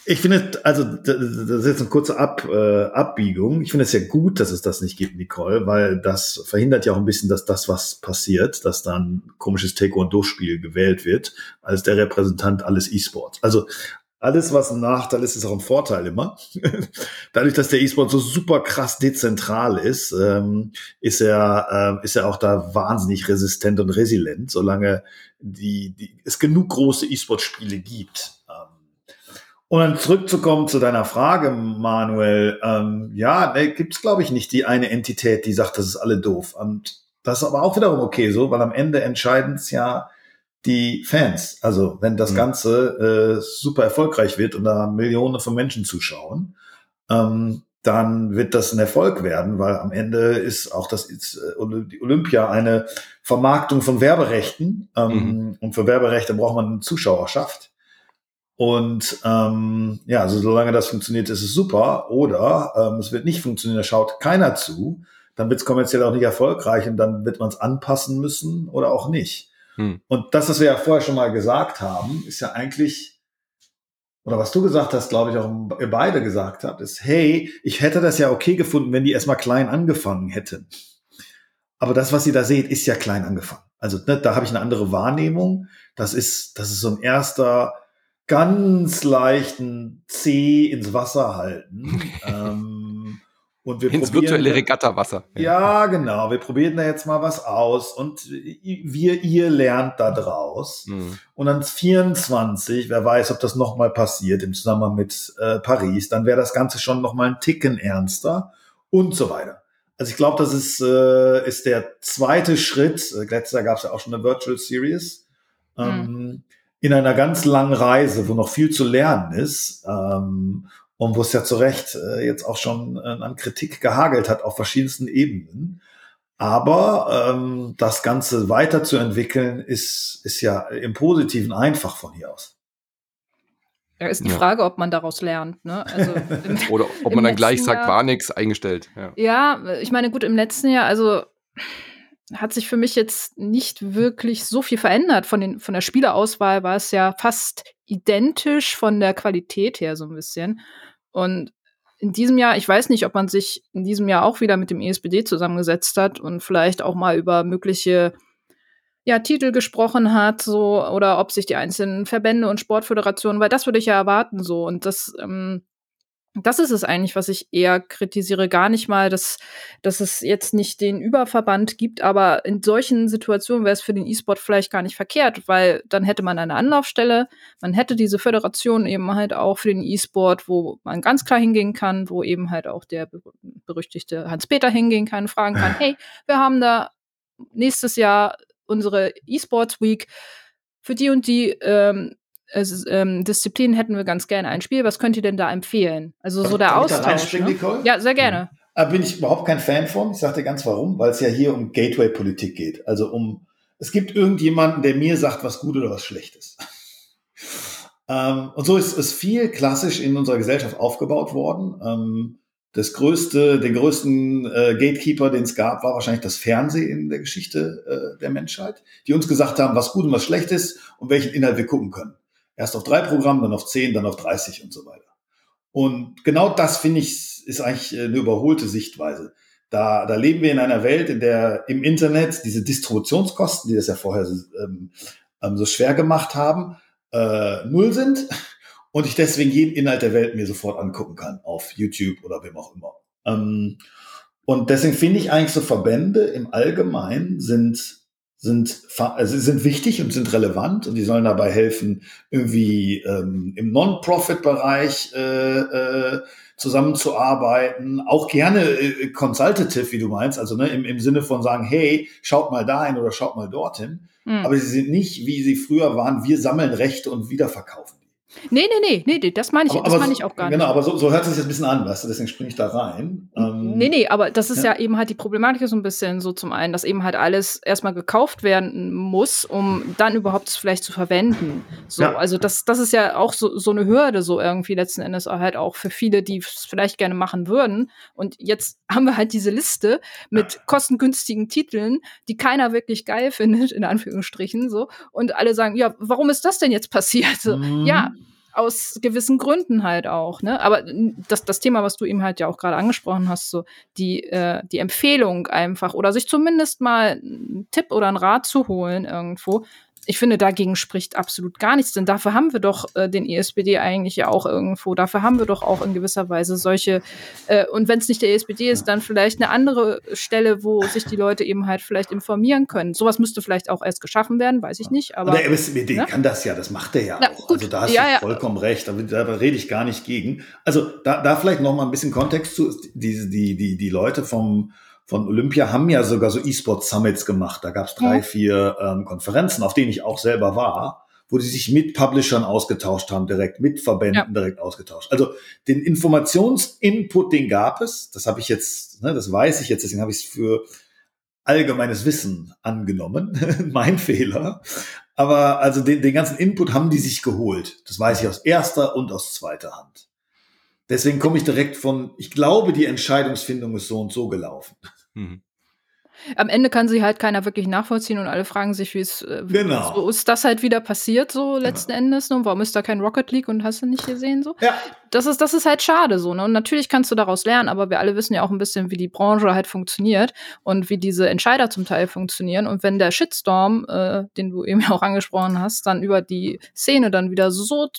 ich finde, also das ist jetzt eine kurze Ab, äh, Abbiegung. Ich finde es ja gut, dass es das nicht gibt, Nicole, weil das verhindert ja auch ein bisschen, dass das, was passiert, dass dann komisches Taekwondo-Spiel gewählt wird, als der Repräsentant alles E-Sports. Also alles, was ein Nachteil ist, ist auch ein Vorteil immer. Dadurch, dass der E-Sport so super krass dezentral ist, ähm, ist er äh, ist er auch da wahnsinnig resistent und resilient, solange die, die es genug große E-Sport-Spiele gibt. Ähm, und dann zurückzukommen zu deiner Frage, Manuel, ähm, ja, da gibt's glaube ich nicht die eine Entität, die sagt, das ist alle doof. Und das ist aber auch wiederum okay so, weil am Ende entscheiden es ja die Fans. Also wenn das mhm. Ganze äh, super erfolgreich wird und da Millionen von Menschen zuschauen, ähm, dann wird das ein Erfolg werden, weil am Ende ist auch das ist, äh, die Olympia eine Vermarktung von Werberechten ähm, mhm. und für Werberechte braucht man eine Zuschauerschaft. Und ähm, ja, also solange das funktioniert, ist es super. Oder ähm, es wird nicht funktionieren, da schaut keiner zu. Dann wird es kommerziell auch nicht erfolgreich und dann wird man es anpassen müssen oder auch nicht. Hm. Und das, was wir ja vorher schon mal gesagt haben, ist ja eigentlich, oder was du gesagt hast, glaube ich, auch ihr beide gesagt habt, ist, hey, ich hätte das ja okay gefunden, wenn die erstmal klein angefangen hätten. Aber das, was ihr da seht, ist ja klein angefangen. Also ne, da habe ich eine andere Wahrnehmung. Das ist, das ist so ein erster ganz leichten C ins Wasser halten. ähm, und wir Ins virtuelle Regattawasser. Ja. ja, genau. Wir probieren da jetzt mal was aus und wir, ihr lernt da draus. Mhm. Und dann 24, wer weiß, ob das nochmal passiert im Zusammenhang mit äh, Paris, dann wäre das Ganze schon nochmal ein Ticken ernster und so weiter. Also ich glaube, das ist, äh, ist der zweite Schritt. Äh, letztes Jahr gab es ja auch schon eine Virtual Series. Mhm. Ähm, in einer ganz langen Reise, wo noch viel zu lernen ist. Ähm, und wo es ja zu Recht äh, jetzt auch schon äh, an Kritik gehagelt hat auf verschiedensten Ebenen. Aber ähm, das Ganze weiterzuentwickeln, ist, ist ja im Positiven einfach von hier aus. Ja, ist die ja. Frage, ob man daraus lernt. Ne? Also im, Oder ob man dann gleich sagt, Jahr, war nichts eingestellt. Ja. ja, ich meine, gut, im letzten Jahr, also hat sich für mich jetzt nicht wirklich so viel verändert. Von, den, von der Spielerauswahl war es ja fast identisch von der Qualität her so ein bisschen. Und in diesem Jahr, ich weiß nicht, ob man sich in diesem Jahr auch wieder mit dem ESPD zusammengesetzt hat und vielleicht auch mal über mögliche ja, Titel gesprochen hat, so, oder ob sich die einzelnen Verbände und Sportföderationen, weil das würde ich ja erwarten, so. Und das, ähm, das ist es eigentlich, was ich eher kritisiere. Gar nicht mal, dass, dass es jetzt nicht den Überverband gibt, aber in solchen Situationen wäre es für den E-Sport vielleicht gar nicht verkehrt, weil dann hätte man eine Anlaufstelle, man hätte diese Föderation eben halt auch für den E-Sport, wo man ganz klar hingehen kann, wo eben halt auch der berüchtigte Hans-Peter hingehen kann, fragen kann, hey, wir haben da nächstes Jahr unsere E-Sports Week für die und die ähm, es, ähm, Disziplinen hätten wir ganz gerne ein Spiel. Was könnt ihr denn da empfehlen? Also so der Austausch. Ne? Ja, sehr gerne. Da bin ich überhaupt kein Fan von. Ich sage dir ganz warum, weil es ja hier um Gateway-Politik geht. Also um, es gibt irgendjemanden, der mir sagt, was gut oder was schlecht ist. ähm, und so ist es viel klassisch in unserer Gesellschaft aufgebaut worden. Ähm, das größte, den größten äh, Gatekeeper, den es gab, war wahrscheinlich das Fernsehen in der Geschichte äh, der Menschheit, die uns gesagt haben, was gut und was schlecht ist und welchen Inhalt wir gucken können. Erst auf drei Programmen, dann auf zehn, dann auf 30 und so weiter. Und genau das finde ich ist eigentlich eine überholte Sichtweise. Da, da leben wir in einer Welt, in der im Internet diese Distributionskosten, die das ja vorher ähm, ähm, so schwer gemacht haben, äh, null sind und ich deswegen jeden Inhalt der Welt mir sofort angucken kann auf YouTube oder wem auch immer. Ähm, und deswegen finde ich eigentlich so Verbände im Allgemeinen sind sind, also sind wichtig und sind relevant und die sollen dabei helfen, irgendwie ähm, im Non-Profit-Bereich äh, äh, zusammenzuarbeiten, auch gerne äh, consultative, wie du meinst, also ne, im, im Sinne von sagen, hey, schaut mal dahin oder schaut mal dorthin. Mhm. Aber sie sind nicht, wie sie früher waren, wir sammeln Rechte und wiederverkaufen. Nee, nee, nee, nee, das meine ich, aber, das meine ich auch gar genau, nicht. Genau, aber so, so hört sich das ein bisschen an, weißt du, deswegen springe ich da rein. Ähm, nee, nee, aber das ist ja. ja. eben halt die Problematik so ein bisschen so zum einen, dass eben halt alles erstmal gekauft werden muss, um dann überhaupt es vielleicht zu verwenden. So, ja. also das, das ist ja auch so, so eine Hürde so irgendwie letzten Endes halt auch für viele, die es vielleicht gerne machen würden. Und jetzt haben wir halt diese Liste mit kostengünstigen Titeln, die keiner wirklich geil findet, in Anführungsstrichen, so. Und alle sagen, ja, warum ist das denn jetzt passiert? So, mhm. Ja, aus gewissen Gründen halt auch, ne? Aber das, das Thema, was du eben halt ja auch gerade angesprochen hast, so die, äh, die Empfehlung einfach oder sich zumindest mal einen Tipp oder einen Rat zu holen irgendwo, ich finde, dagegen spricht absolut gar nichts, denn dafür haben wir doch äh, den ESPD eigentlich ja auch irgendwo. Dafür haben wir doch auch in gewisser Weise solche, äh, und wenn es nicht der ESPD ist, dann vielleicht eine andere Stelle, wo sich die Leute eben halt vielleicht informieren können. Sowas müsste vielleicht auch erst geschaffen werden, weiß ich nicht. Aber der ESPD ne? kann das ja, das macht er ja Na, auch. Gut. Also da hast ja, du ja. vollkommen recht, da, da rede ich gar nicht gegen. Also da, da vielleicht noch mal ein bisschen Kontext zu. Die, die, die, die Leute vom von Olympia haben ja sogar so E-Sport Summits gemacht. Da gab es drei, vier ähm, Konferenzen, auf denen ich auch selber war, wo die sich mit Publishern ausgetauscht haben, direkt mit Verbänden ja. direkt ausgetauscht. Also den Informationsinput, den gab es. Das habe ich jetzt, ne, das weiß ich jetzt, deswegen habe ich es für allgemeines Wissen angenommen. mein Fehler. Aber also den, den ganzen Input haben die sich geholt. Das weiß ich aus erster und aus zweiter Hand. Deswegen komme ich direkt von, ich glaube, die Entscheidungsfindung ist so und so gelaufen. Mhm. Am Ende kann sie halt keiner wirklich nachvollziehen und alle fragen sich, wie es äh, genau. so ist das halt wieder passiert, so genau. letzten genau. Endes. Ne? Warum ist da kein Rocket League und hast du nicht gesehen so? Ja. Das ist, das ist halt schade so. Ne? Und natürlich kannst du daraus lernen, aber wir alle wissen ja auch ein bisschen, wie die Branche halt funktioniert und wie diese Entscheider zum Teil funktionieren. Und wenn der Shitstorm, äh, den du eben auch angesprochen hast, dann über die Szene dann wieder so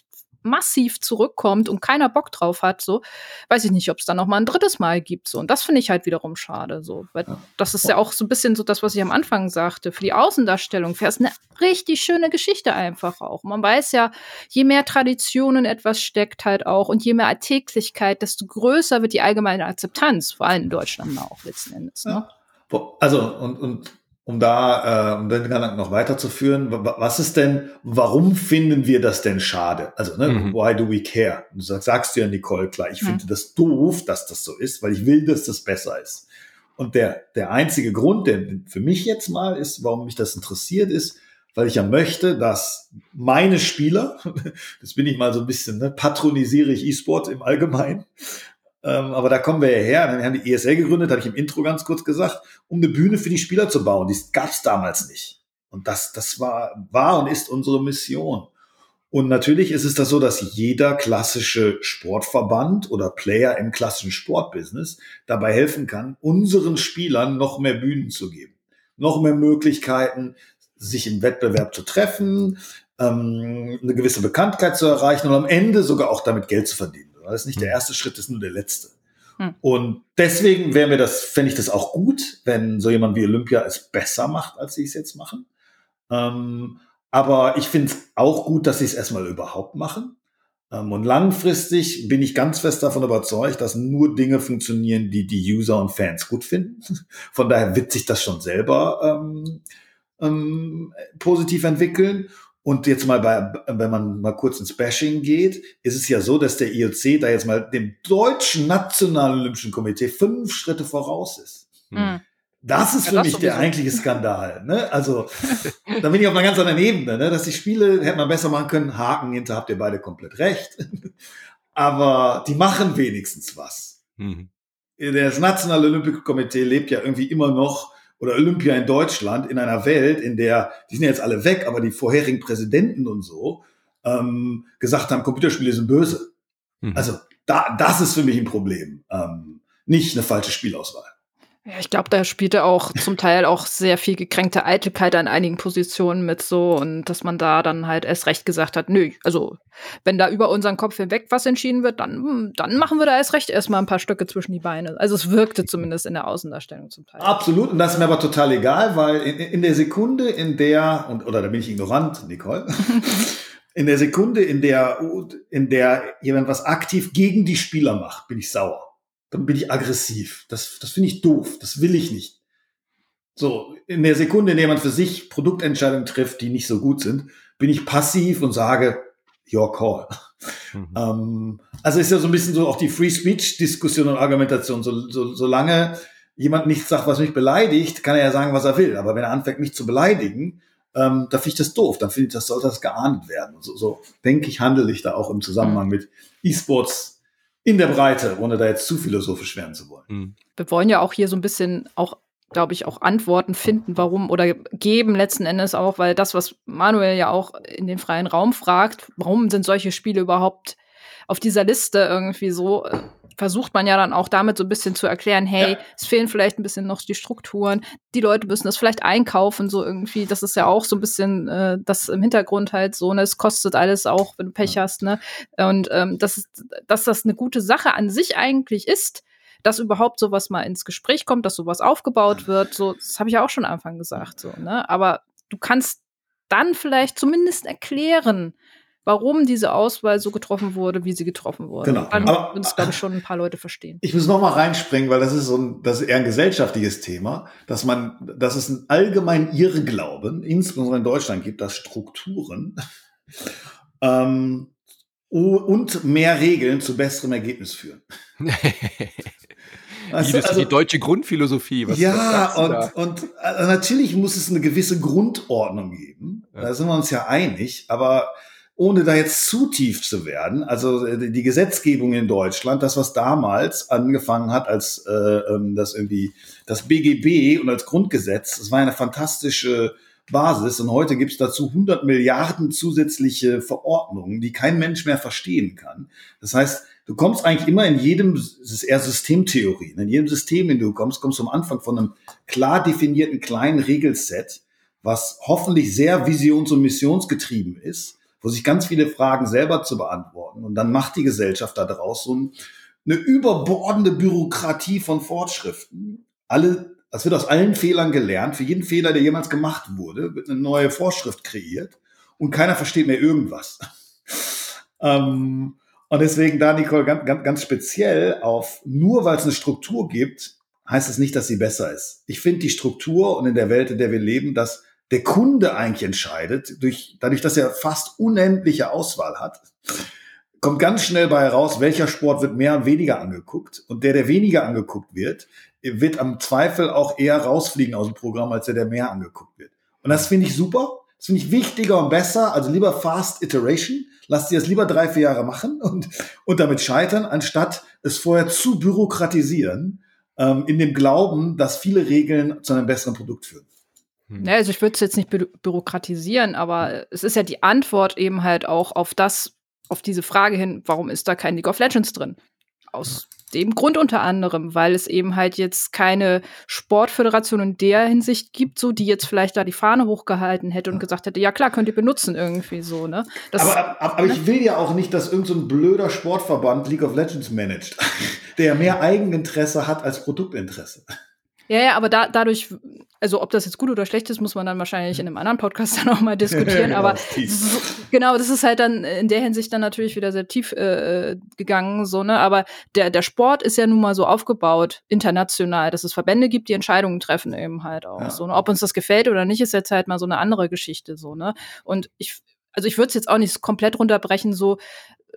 massiv zurückkommt und keiner Bock drauf hat, so, weiß ich nicht, ob es dann noch mal ein drittes Mal gibt. So. Und das finde ich halt wiederum schade. So. Weil das ist ja auch so ein bisschen so das, was ich am Anfang sagte. Für die Außendarstellung wäre es eine richtig schöne Geschichte einfach auch. Man weiß ja, je mehr Tradition in etwas steckt halt auch und je mehr Alltäglichkeit, desto größer wird die allgemeine Akzeptanz, vor allem in Deutschland auch letzten Endes. Ne? Ja. Also, und, und um da, äh, um den Gedanken noch weiterzuführen, was ist denn, warum finden wir das denn schade? Also, ne, mhm. why do we care? Du sagst, sagst du ja, Nicole, klar, ich mhm. finde das doof, dass das so ist, weil ich will, dass das besser ist. Und der, der einzige Grund, der für mich jetzt mal ist, warum mich das interessiert, ist, weil ich ja möchte, dass meine Spieler, das bin ich mal so ein bisschen, ne, patronisiere ich E-Sport im Allgemeinen, ähm, aber da kommen wir ja her. Wir haben die ESL gegründet, habe ich im Intro ganz kurz gesagt, um eine Bühne für die Spieler zu bauen. Die gab es damals nicht. Und das, das war, war und ist unsere Mission. Und natürlich ist es das so, dass jeder klassische Sportverband oder Player im klassischen Sportbusiness dabei helfen kann, unseren Spielern noch mehr Bühnen zu geben, noch mehr Möglichkeiten, sich im Wettbewerb zu treffen, ähm, eine gewisse Bekanntheit zu erreichen und am Ende sogar auch damit Geld zu verdienen. Das ist nicht der hm. erste Schritt, das ist nur der letzte. Hm. Und deswegen wäre mir das, fände ich das auch gut, wenn so jemand wie Olympia es besser macht, als sie es jetzt machen. Ähm, aber ich finde es auch gut, dass sie es erstmal überhaupt machen. Ähm, und langfristig bin ich ganz fest davon überzeugt, dass nur Dinge funktionieren, die die User und Fans gut finden. Von daher wird sich das schon selber ähm, ähm, positiv entwickeln. Und jetzt mal bei, wenn man mal kurz ins Bashing geht, ist es ja so, dass der IOC da jetzt mal dem deutschen Nationalen Olympischen Komitee fünf Schritte voraus ist. Mhm. Das ist ja, für das mich sowieso. der eigentliche Skandal. Ne? Also, da bin ich auf einer ganz anderen Ebene. Ne? Dass die Spiele hätte man besser machen können. Haken hinter habt ihr beide komplett recht. Aber die machen wenigstens was. Mhm. Das Nationale Olympische Komitee lebt ja irgendwie immer noch oder Olympia in Deutschland in einer Welt, in der, die sind ja jetzt alle weg, aber die vorherigen Präsidenten und so ähm, gesagt haben, Computerspiele sind böse. Mhm. Also da, das ist für mich ein Problem, ähm, nicht eine falsche Spielauswahl. Ja, ich glaube, da spielte auch zum Teil auch sehr viel gekränkte Eitelkeit an einigen Positionen mit so und dass man da dann halt erst recht gesagt hat, nö, also wenn da über unseren Kopf hinweg was entschieden wird, dann, hm, dann machen wir da erst recht erstmal ein paar Stücke zwischen die Beine. Also es wirkte zumindest in der Außendarstellung zum Teil. Absolut, und das ist mir aber total egal, weil in, in der Sekunde, in der, und, oder da bin ich ignorant, Nicole, in der Sekunde, in der, in der jemand was aktiv gegen die Spieler macht, bin ich sauer dann bin ich aggressiv. Das, das finde ich doof. Das will ich nicht. So, in der Sekunde, in der man für sich Produktentscheidungen trifft, die nicht so gut sind, bin ich passiv und sage, your call. Mhm. Ähm, also ist ja so ein bisschen so auch die Free Speech Diskussion und Argumentation. So, so, solange jemand nichts sagt, was mich beleidigt, kann er ja sagen, was er will. Aber wenn er anfängt, mich zu beleidigen, ähm, da finde ich das doof. Dann finde ich, das sollte das geahndet werden. So, so denke ich, handle ich da auch im Zusammenhang mhm. mit E-Sports in der Breite, ohne da jetzt zu philosophisch werden zu wollen. Mhm. Wir wollen ja auch hier so ein bisschen auch glaube ich, auch Antworten finden, warum oder geben letzten Endes auch, weil das, was Manuel ja auch in den freien Raum fragt, warum sind solche Spiele überhaupt auf dieser Liste irgendwie so, äh, versucht man ja dann auch damit so ein bisschen zu erklären, hey, ja. es fehlen vielleicht ein bisschen noch die Strukturen, die Leute müssen das vielleicht einkaufen, so irgendwie, das ist ja auch so ein bisschen äh, das im Hintergrund halt so, ne, es kostet alles auch, wenn du Pech hast, ne, und ähm, das ist, dass das eine gute Sache an sich eigentlich ist, dass überhaupt sowas mal ins Gespräch kommt, dass sowas aufgebaut wird, so, das habe ich ja auch schon am Anfang gesagt, so, ne, aber du kannst dann vielleicht zumindest erklären, warum diese Auswahl so getroffen wurde, wie sie getroffen wurde. Genau. Dann Aber, uns, glaube ich, schon ein paar Leute verstehen. Ich muss noch mal reinspringen, weil das ist so ein, das ist eher ein gesellschaftliches Thema, dass man, dass es ein allgemein Irrglauben, insbesondere in Deutschland gibt, dass Strukturen ähm, und mehr Regeln zu besserem Ergebnis führen. Also, das ist also, die deutsche Grundphilosophie. Was ja, und, und also natürlich muss es eine gewisse Grundordnung geben. Ja. Da sind wir uns ja einig. Aber ohne da jetzt zu tief zu werden, also äh, die Gesetzgebung in Deutschland, das was damals angefangen hat als äh, ähm, das irgendwie das BGB und als Grundgesetz, das war eine fantastische Basis. Und heute gibt's dazu 100 Milliarden zusätzliche Verordnungen, die kein Mensch mehr verstehen kann. Das heißt, du kommst eigentlich immer in jedem, es ist eher Systemtheorie, in jedem System, in dem du kommst, kommst du am Anfang von einem klar definierten kleinen Regelset, was hoffentlich sehr visions- und missionsgetrieben ist wo sich ganz viele Fragen selber zu beantworten. Und dann macht die Gesellschaft da draußen eine überbordende Bürokratie von Vorschriften. Alle, das wird aus allen Fehlern gelernt. Für jeden Fehler, der jemals gemacht wurde, wird eine neue Vorschrift kreiert und keiner versteht mehr irgendwas. ähm, und deswegen da, Nicole, ganz, ganz, ganz speziell auf, nur weil es eine Struktur gibt, heißt es nicht, dass sie besser ist. Ich finde die Struktur und in der Welt, in der wir leben, dass der Kunde eigentlich entscheidet, durch, dadurch, dass er fast unendliche Auswahl hat, kommt ganz schnell bei heraus, welcher Sport wird mehr und weniger angeguckt. Und der, der weniger angeguckt wird, wird am Zweifel auch eher rausfliegen aus dem Programm, als der, der mehr angeguckt wird. Und das finde ich super. Das finde ich wichtiger und besser. Also lieber Fast Iteration. Lasst ihr das lieber drei, vier Jahre machen und, und damit scheitern, anstatt es vorher zu bürokratisieren, ähm, in dem Glauben, dass viele Regeln zu einem besseren Produkt führen. Hm. Ja, also ich würde es jetzt nicht bü bürokratisieren, aber hm. es ist ja die Antwort eben halt auch auf das, auf diese Frage hin, warum ist da kein League of Legends drin? Aus dem Grund unter anderem, weil es eben halt jetzt keine Sportföderation in der Hinsicht gibt, so die jetzt vielleicht da die Fahne hochgehalten hätte und gesagt hätte, ja klar, könnt ihr benutzen irgendwie so, ne? Das, aber, aber, aber ne? ich will ja auch nicht, dass irgendein so blöder Sportverband League of Legends managt, der mehr Eigeninteresse hat als Produktinteresse. Ja, ja, aber da, dadurch, also ob das jetzt gut oder schlecht ist, muss man dann wahrscheinlich in einem anderen Podcast dann auch mal diskutieren. genau, aber so, genau, das ist halt dann in der Hinsicht dann natürlich wieder sehr tief äh, gegangen, so, ne? Aber der, der Sport ist ja nun mal so aufgebaut, international, dass es Verbände gibt, die Entscheidungen treffen eben halt auch. Ja. So, ne? Ob uns das gefällt oder nicht, ist jetzt halt mal so eine andere Geschichte, so, ne? Und ich also ich würde es jetzt auch nicht komplett runterbrechen, so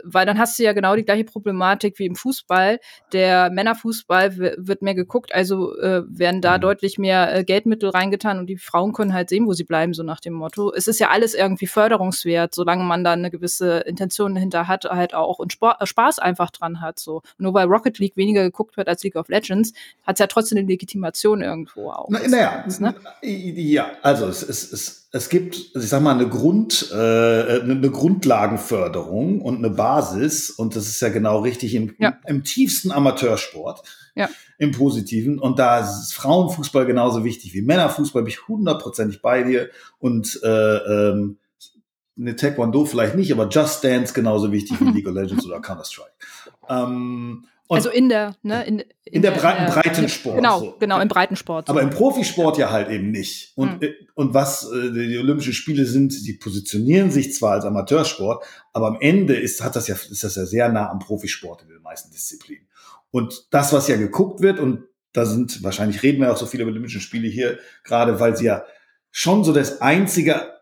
weil dann hast du ja genau die gleiche Problematik wie im Fußball. Der Männerfußball wird mehr geguckt, also äh, werden da mhm. deutlich mehr äh, Geldmittel reingetan und die Frauen können halt sehen, wo sie bleiben, so nach dem Motto. Es ist ja alles irgendwie förderungswert, solange man da eine gewisse Intention dahinter hat, halt auch und Sport, äh, Spaß einfach dran hat. So. Nur weil Rocket League weniger geguckt wird als League of Legends, hat es ja trotzdem eine Legitimation irgendwo auch. Na, naja, ne? ja, also es, es, es gibt, also ich sag mal, eine Grund, äh, eine Grundlagenförderung und eine Basis, und das ist ja genau richtig im, ja. im tiefsten Amateursport, ja. im Positiven. Und da ist Frauenfußball genauso wichtig wie Männerfußball, bin ich hundertprozentig bei dir. Und äh, ähm, eine Taekwondo vielleicht nicht, aber Just Dance genauso wichtig wie League of Legends oder Counter-Strike. Ähm, und also in der, ne, in, in, in der, der äh, Breitensport. Genau, so. genau, im Breitensport. So. Aber im Profisport ja. halt eben nicht. Und, mhm. und was äh, die Olympischen Spiele sind, die positionieren sich zwar als Amateursport, aber am Ende ist, hat das ja, ist das ja sehr nah am Profisport in den meisten Disziplinen. Und das, was ja geguckt wird, und da sind, wahrscheinlich reden wir auch so viele über Olympischen Spiele hier, gerade weil sie ja schon so das einzige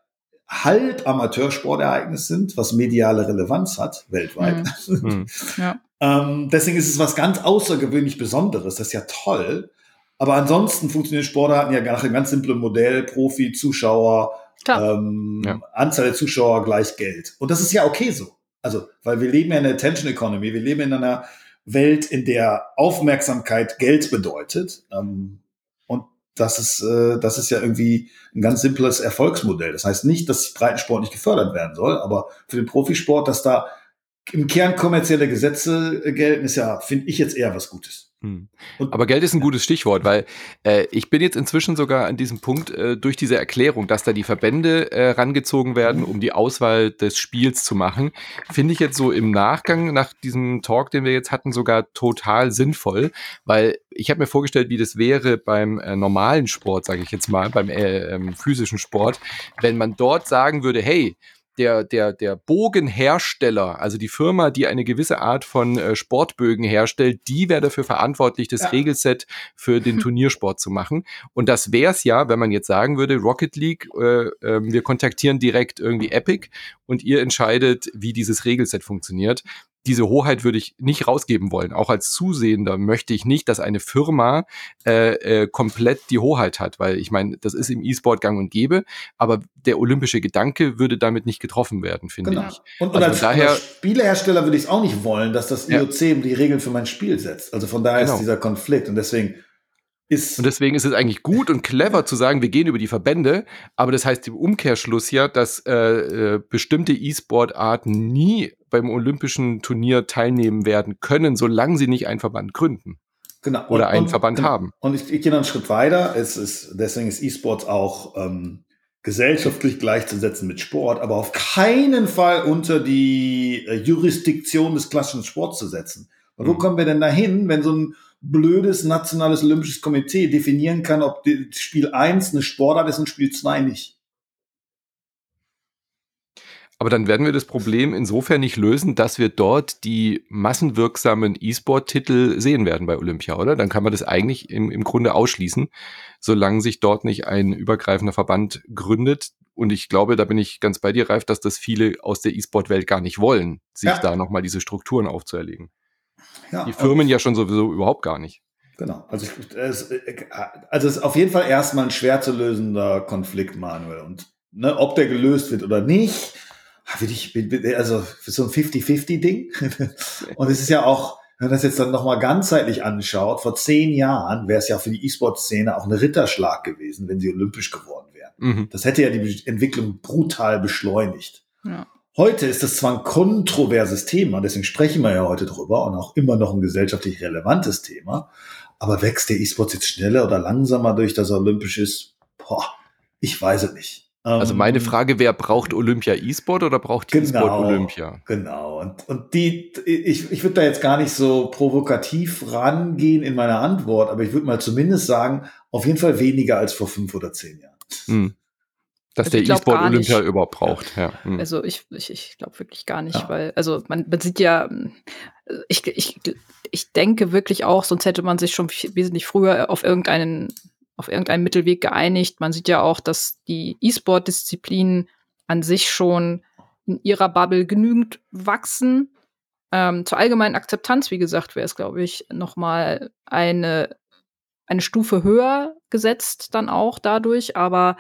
halb Amateursportereignis sind, was mediale Relevanz hat weltweit. Mhm. ja. ähm, deswegen ist es was ganz außergewöhnlich Besonderes. Das ist ja toll. Aber ansonsten funktionieren Sportarten ja nach einem ganz simplen Modell: Profi, Zuschauer, ähm, ja. Anzahl der Zuschauer gleich Geld. Und das ist ja okay so. Also, weil wir leben ja in der Attention Economy. Wir leben in einer Welt, in der Aufmerksamkeit Geld bedeutet. Ähm, das ist, äh, das ist ja irgendwie ein ganz simples Erfolgsmodell. Das heißt nicht, dass Breitensport nicht gefördert werden soll, aber für den Profisport, dass da im Kern kommerzielle Gesetze gelten, ist ja, finde ich jetzt eher was Gutes. Hm. Aber Geld ist ein gutes Stichwort, weil äh, ich bin jetzt inzwischen sogar an diesem Punkt äh, durch diese Erklärung, dass da die Verbände äh, rangezogen werden, um die Auswahl des Spiels zu machen, finde ich jetzt so im Nachgang nach diesem Talk, den wir jetzt hatten, sogar total sinnvoll, weil ich habe mir vorgestellt, wie das wäre beim äh, normalen Sport, sage ich jetzt mal, beim äh, ähm, physischen Sport, wenn man dort sagen würde, hey, der, der, der Bogenhersteller, also die Firma, die eine gewisse Art von äh, Sportbögen herstellt, die wäre dafür verantwortlich, das ja. Regelset für den Turniersport zu machen. Und das wäre es ja, wenn man jetzt sagen würde, Rocket League, äh, äh, wir kontaktieren direkt irgendwie Epic und ihr entscheidet, wie dieses Regelset funktioniert diese Hoheit würde ich nicht rausgeben wollen. Auch als Zusehender möchte ich nicht, dass eine Firma äh, äh, komplett die Hoheit hat, weil ich meine, das ist im E-Sport gang und gäbe, aber der olympische Gedanke würde damit nicht getroffen werden, finde genau. ich. Und, und also als, daher, als Spielehersteller würde ich es auch nicht wollen, dass das IOC ja. die Regeln für mein Spiel setzt. Also von daher genau. ist dieser Konflikt und deswegen ist und deswegen ist es eigentlich gut und clever zu sagen, wir gehen über die Verbände, aber das heißt im Umkehrschluss ja, dass äh, äh, bestimmte E-Sport-Arten nie beim olympischen Turnier teilnehmen werden können, solange sie nicht einen Verband gründen. Genau. Oder und, einen und, Verband genau. haben. Und ich, ich gehe noch einen Schritt weiter. Es ist, deswegen ist E-Sports auch ähm, gesellschaftlich gleichzusetzen mit Sport, aber auf keinen Fall unter die äh, Jurisdiktion des klassischen Sports zu setzen. Und wo mhm. kommen wir denn dahin, wenn so ein blödes nationales olympisches Komitee definieren kann, ob Spiel 1 eine Sportart ist und Spiel 2 nicht. Aber dann werden wir das Problem insofern nicht lösen, dass wir dort die massenwirksamen E-Sport-Titel sehen werden bei Olympia, oder? Dann kann man das eigentlich im, im Grunde ausschließen, solange sich dort nicht ein übergreifender Verband gründet. Und ich glaube, da bin ich ganz bei dir, Ralf, dass das viele aus der E-Sport-Welt gar nicht wollen, sich ja. da nochmal diese Strukturen aufzuerlegen. Ja, die Firmen ja schon sowieso überhaupt gar nicht. Genau. Also, es, also es ist auf jeden Fall erstmal ein schwer zu lösender Konflikt, Manuel. Und ne, ob der gelöst wird oder nicht, würde ich, also für so ein 50-50-Ding. Und es ist ja auch, wenn man das jetzt dann nochmal ganzheitlich anschaut, vor zehn Jahren wäre es ja für die E-Sport-Szene auch eine Ritterschlag gewesen, wenn sie olympisch geworden wären. Mhm. Das hätte ja die Entwicklung brutal beschleunigt. Ja. Heute ist das zwar ein kontroverses Thema, deswegen sprechen wir ja heute drüber und auch immer noch ein gesellschaftlich relevantes Thema. Aber wächst der E-Sport jetzt schneller oder langsamer durch das Olympisch ist? Boah, ich weiß es nicht. Also meine ähm, Frage wäre, braucht Olympia E-Sport oder braucht genau, E-Sport Olympia? Genau. Und, und die, ich, ich würde da jetzt gar nicht so provokativ rangehen in meiner Antwort, aber ich würde mal zumindest sagen, auf jeden Fall weniger als vor fünf oder zehn Jahren. Hm. Dass also der E-Sport Olympia überhaupt braucht. Ja. Hm. Also ich, ich, ich glaube wirklich gar nicht, ja. weil, also man, man sieht ja, ich, ich, ich denke wirklich auch, sonst hätte man sich schon wesentlich früher auf irgendeinen auf irgendeinen Mittelweg geeinigt. Man sieht ja auch, dass die E-Sport-Disziplinen an sich schon in ihrer Bubble genügend wachsen. Ähm, zur allgemeinen Akzeptanz, wie gesagt, wäre es, glaube ich, noch mal eine, eine Stufe höher gesetzt dann auch dadurch. Aber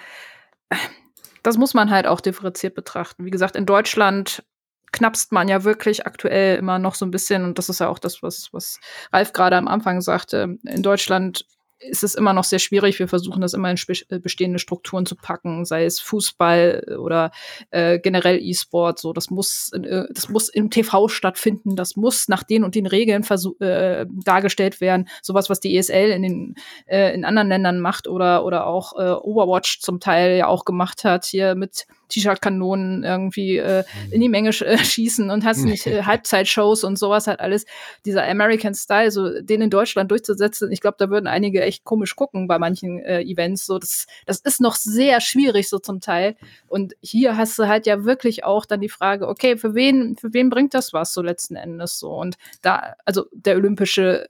das muss man halt auch differenziert betrachten. Wie gesagt, in Deutschland knapst man ja wirklich aktuell immer noch so ein bisschen, und das ist ja auch das, was, was Ralf gerade am Anfang sagte, in Deutschland ist es immer noch sehr schwierig. Wir versuchen das immer in äh, bestehende Strukturen zu packen, sei es Fußball oder äh, generell E-Sport. So, das muss, äh, das muss im TV stattfinden. Das muss nach den und den Regeln äh, dargestellt werden. Sowas, was die ESL in den äh, in anderen Ländern macht oder oder auch äh, Overwatch zum Teil ja auch gemacht hat hier mit T-Shirt-Kanonen irgendwie äh, mhm. in die Menge sch äh, schießen und hast nicht äh, Halbzeitshows und sowas halt alles. Dieser American Style, so den in Deutschland durchzusetzen, ich glaube, da würden einige echt komisch gucken bei manchen äh, Events. So, das, das ist noch sehr schwierig so zum Teil. Und hier hast du halt ja wirklich auch dann die Frage, okay, für wen, für wen bringt das was so letzten Endes so? Und da, also der olympische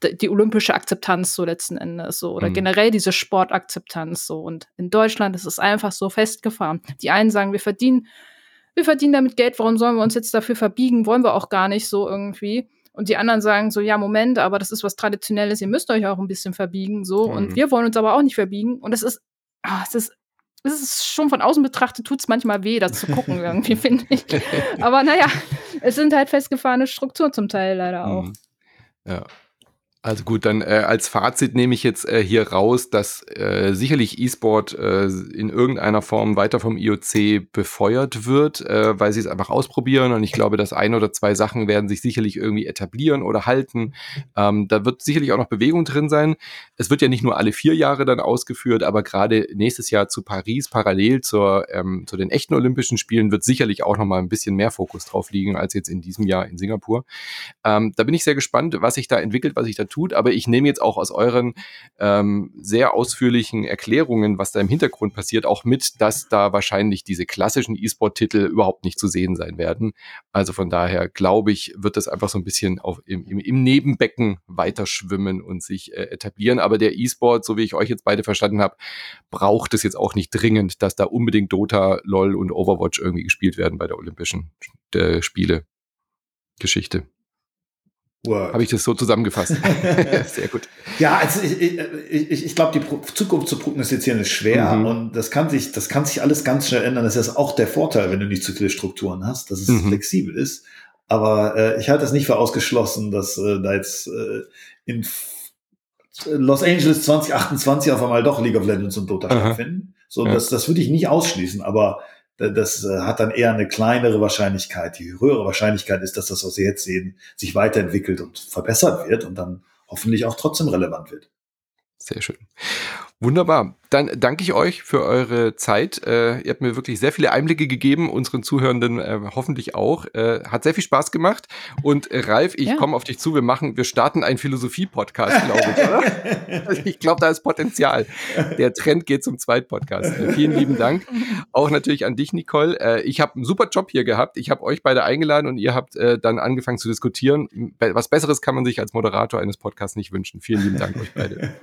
die olympische Akzeptanz so letzten Endes so oder mhm. generell diese Sportakzeptanz so und in Deutschland ist es einfach so festgefahren. Die einen sagen, wir verdienen wir verdienen damit Geld, warum sollen wir uns jetzt dafür verbiegen? Wollen wir auch gar nicht so irgendwie. Und die anderen sagen so, ja, Moment, aber das ist was Traditionelles, ihr müsst euch auch ein bisschen verbiegen, so. Mhm. Und wir wollen uns aber auch nicht verbiegen. Und das ist, oh, es ist, es ist schon von außen betrachtet, tut es manchmal weh, das zu gucken, irgendwie, finde ich. Aber naja, es sind halt festgefahrene Strukturen zum Teil leider auch. Mhm. Ja. Also gut, dann äh, als Fazit nehme ich jetzt äh, hier raus, dass äh, sicherlich E-Sport äh, in irgendeiner Form weiter vom IOC befeuert wird, äh, weil sie es einfach ausprobieren und ich glaube, dass ein oder zwei Sachen werden sich sicherlich irgendwie etablieren oder halten. Ähm, da wird sicherlich auch noch Bewegung drin sein. Es wird ja nicht nur alle vier Jahre dann ausgeführt, aber gerade nächstes Jahr zu Paris parallel zur, ähm, zu den echten Olympischen Spielen wird sicherlich auch noch mal ein bisschen mehr Fokus drauf liegen als jetzt in diesem Jahr in Singapur. Ähm, da bin ich sehr gespannt, was sich da entwickelt, was sich da tut, aber ich nehme jetzt auch aus euren ähm, sehr ausführlichen Erklärungen, was da im Hintergrund passiert, auch mit, dass da wahrscheinlich diese klassischen E-Sport-Titel überhaupt nicht zu sehen sein werden. Also von daher glaube ich, wird das einfach so ein bisschen auf, im, im, im Nebenbecken weiterschwimmen und sich äh, etablieren. Aber der E-Sport, so wie ich euch jetzt beide verstanden habe, braucht es jetzt auch nicht dringend, dass da unbedingt Dota, LOL und Overwatch irgendwie gespielt werden bei der Olympischen äh, Spiele. Geschichte. Habe ich das so zusammengefasst? Sehr gut. Ja, also ich, ich, ich glaube, die Zukunft zu prognostizieren ist schwer mhm. und das kann sich, das kann sich alles ganz schnell ändern. Das ist auch der Vorteil, wenn du nicht zu viele Strukturen hast, dass es mhm. flexibel ist. Aber äh, ich halte es nicht für ausgeschlossen, dass äh, da jetzt äh, in Los Angeles 2028 auf einmal doch League of Legends und Dota Aha. stattfinden. So, ja. das, das würde ich nicht ausschließen, aber das äh, hat dann eher eine kleinere Wahrscheinlichkeit. Die höhere Wahrscheinlichkeit ist, dass das, was wir jetzt sehen, sich weiterentwickelt und verbessert wird und dann hoffentlich auch trotzdem relevant wird. Sehr schön. Wunderbar. Dann danke ich euch für eure Zeit. Äh, ihr habt mir wirklich sehr viele Einblicke gegeben, unseren Zuhörenden äh, hoffentlich auch. Äh, hat sehr viel Spaß gemacht. Und äh, Ralf, ich ja. komme auf dich zu. Wir machen, wir starten einen Philosophie-Podcast, glaube ich, oder? Also ich glaube, da ist Potenzial. Der Trend geht zum Zweitpodcast. Äh, vielen lieben Dank. Auch natürlich an dich, Nicole. Äh, ich habe einen super Job hier gehabt. Ich habe euch beide eingeladen und ihr habt dann angefangen zu diskutieren. Was Besseres kann man sich als Moderator eines Podcasts nicht wünschen. Vielen lieben Dank euch beide.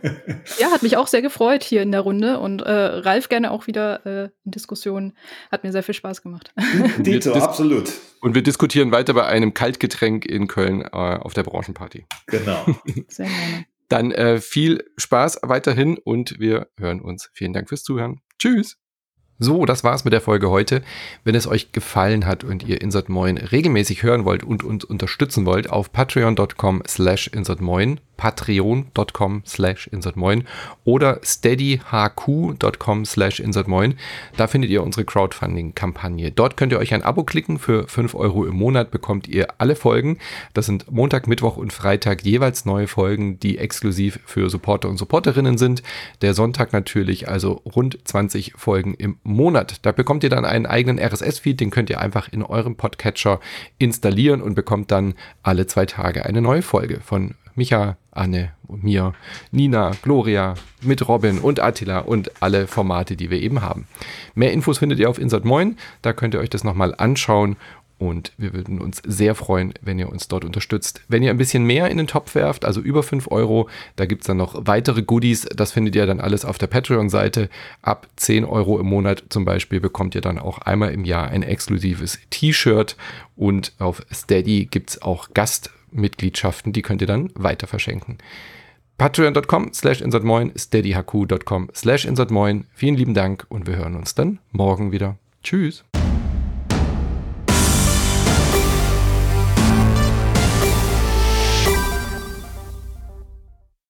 Ja, hat mich auch sehr gefreut hier in der Runde. Runde und äh, Ralf gerne auch wieder äh, in Diskussionen. Hat mir sehr viel Spaß gemacht. Dito, absolut. Und wir diskutieren weiter bei einem Kaltgetränk in Köln äh, auf der Branchenparty. Genau. Sehr gerne. Dann äh, viel Spaß weiterhin und wir hören uns. Vielen Dank fürs Zuhören. Tschüss. So, das war's mit der Folge heute. Wenn es euch gefallen hat und ihr Insert Moin regelmäßig hören wollt und uns unterstützen wollt, auf patreon.com slash insertmoin patreon.com slash insertmoin oder steadyhq.com slash insertmoin. Da findet ihr unsere Crowdfunding-Kampagne. Dort könnt ihr euch ein Abo klicken. Für 5 Euro im Monat bekommt ihr alle Folgen. Das sind Montag, Mittwoch und Freitag jeweils neue Folgen, die exklusiv für Supporter und Supporterinnen sind. Der Sonntag natürlich, also rund 20 Folgen im Monat. Da bekommt ihr dann einen eigenen RSS-Feed, den könnt ihr einfach in eurem Podcatcher installieren und bekommt dann alle zwei Tage eine neue Folge von Micha, Anne und mir, Nina, Gloria, mit Robin und Attila und alle Formate, die wir eben haben. Mehr Infos findet ihr auf Insert Moin, da könnt ihr euch das nochmal anschauen und wir würden uns sehr freuen, wenn ihr uns dort unterstützt. Wenn ihr ein bisschen mehr in den Topf werft, also über 5 Euro, da gibt es dann noch weitere Goodies. Das findet ihr dann alles auf der Patreon-Seite. Ab 10 Euro im Monat zum Beispiel bekommt ihr dann auch einmal im Jahr ein exklusives T-Shirt. Und auf Steady gibt es auch Gastmitgliedschaften, die könnt ihr dann weiter verschenken. Patreon.com slash insertmoin, steadyhq.com slash insertmoin. Vielen lieben Dank und wir hören uns dann morgen wieder. Tschüss.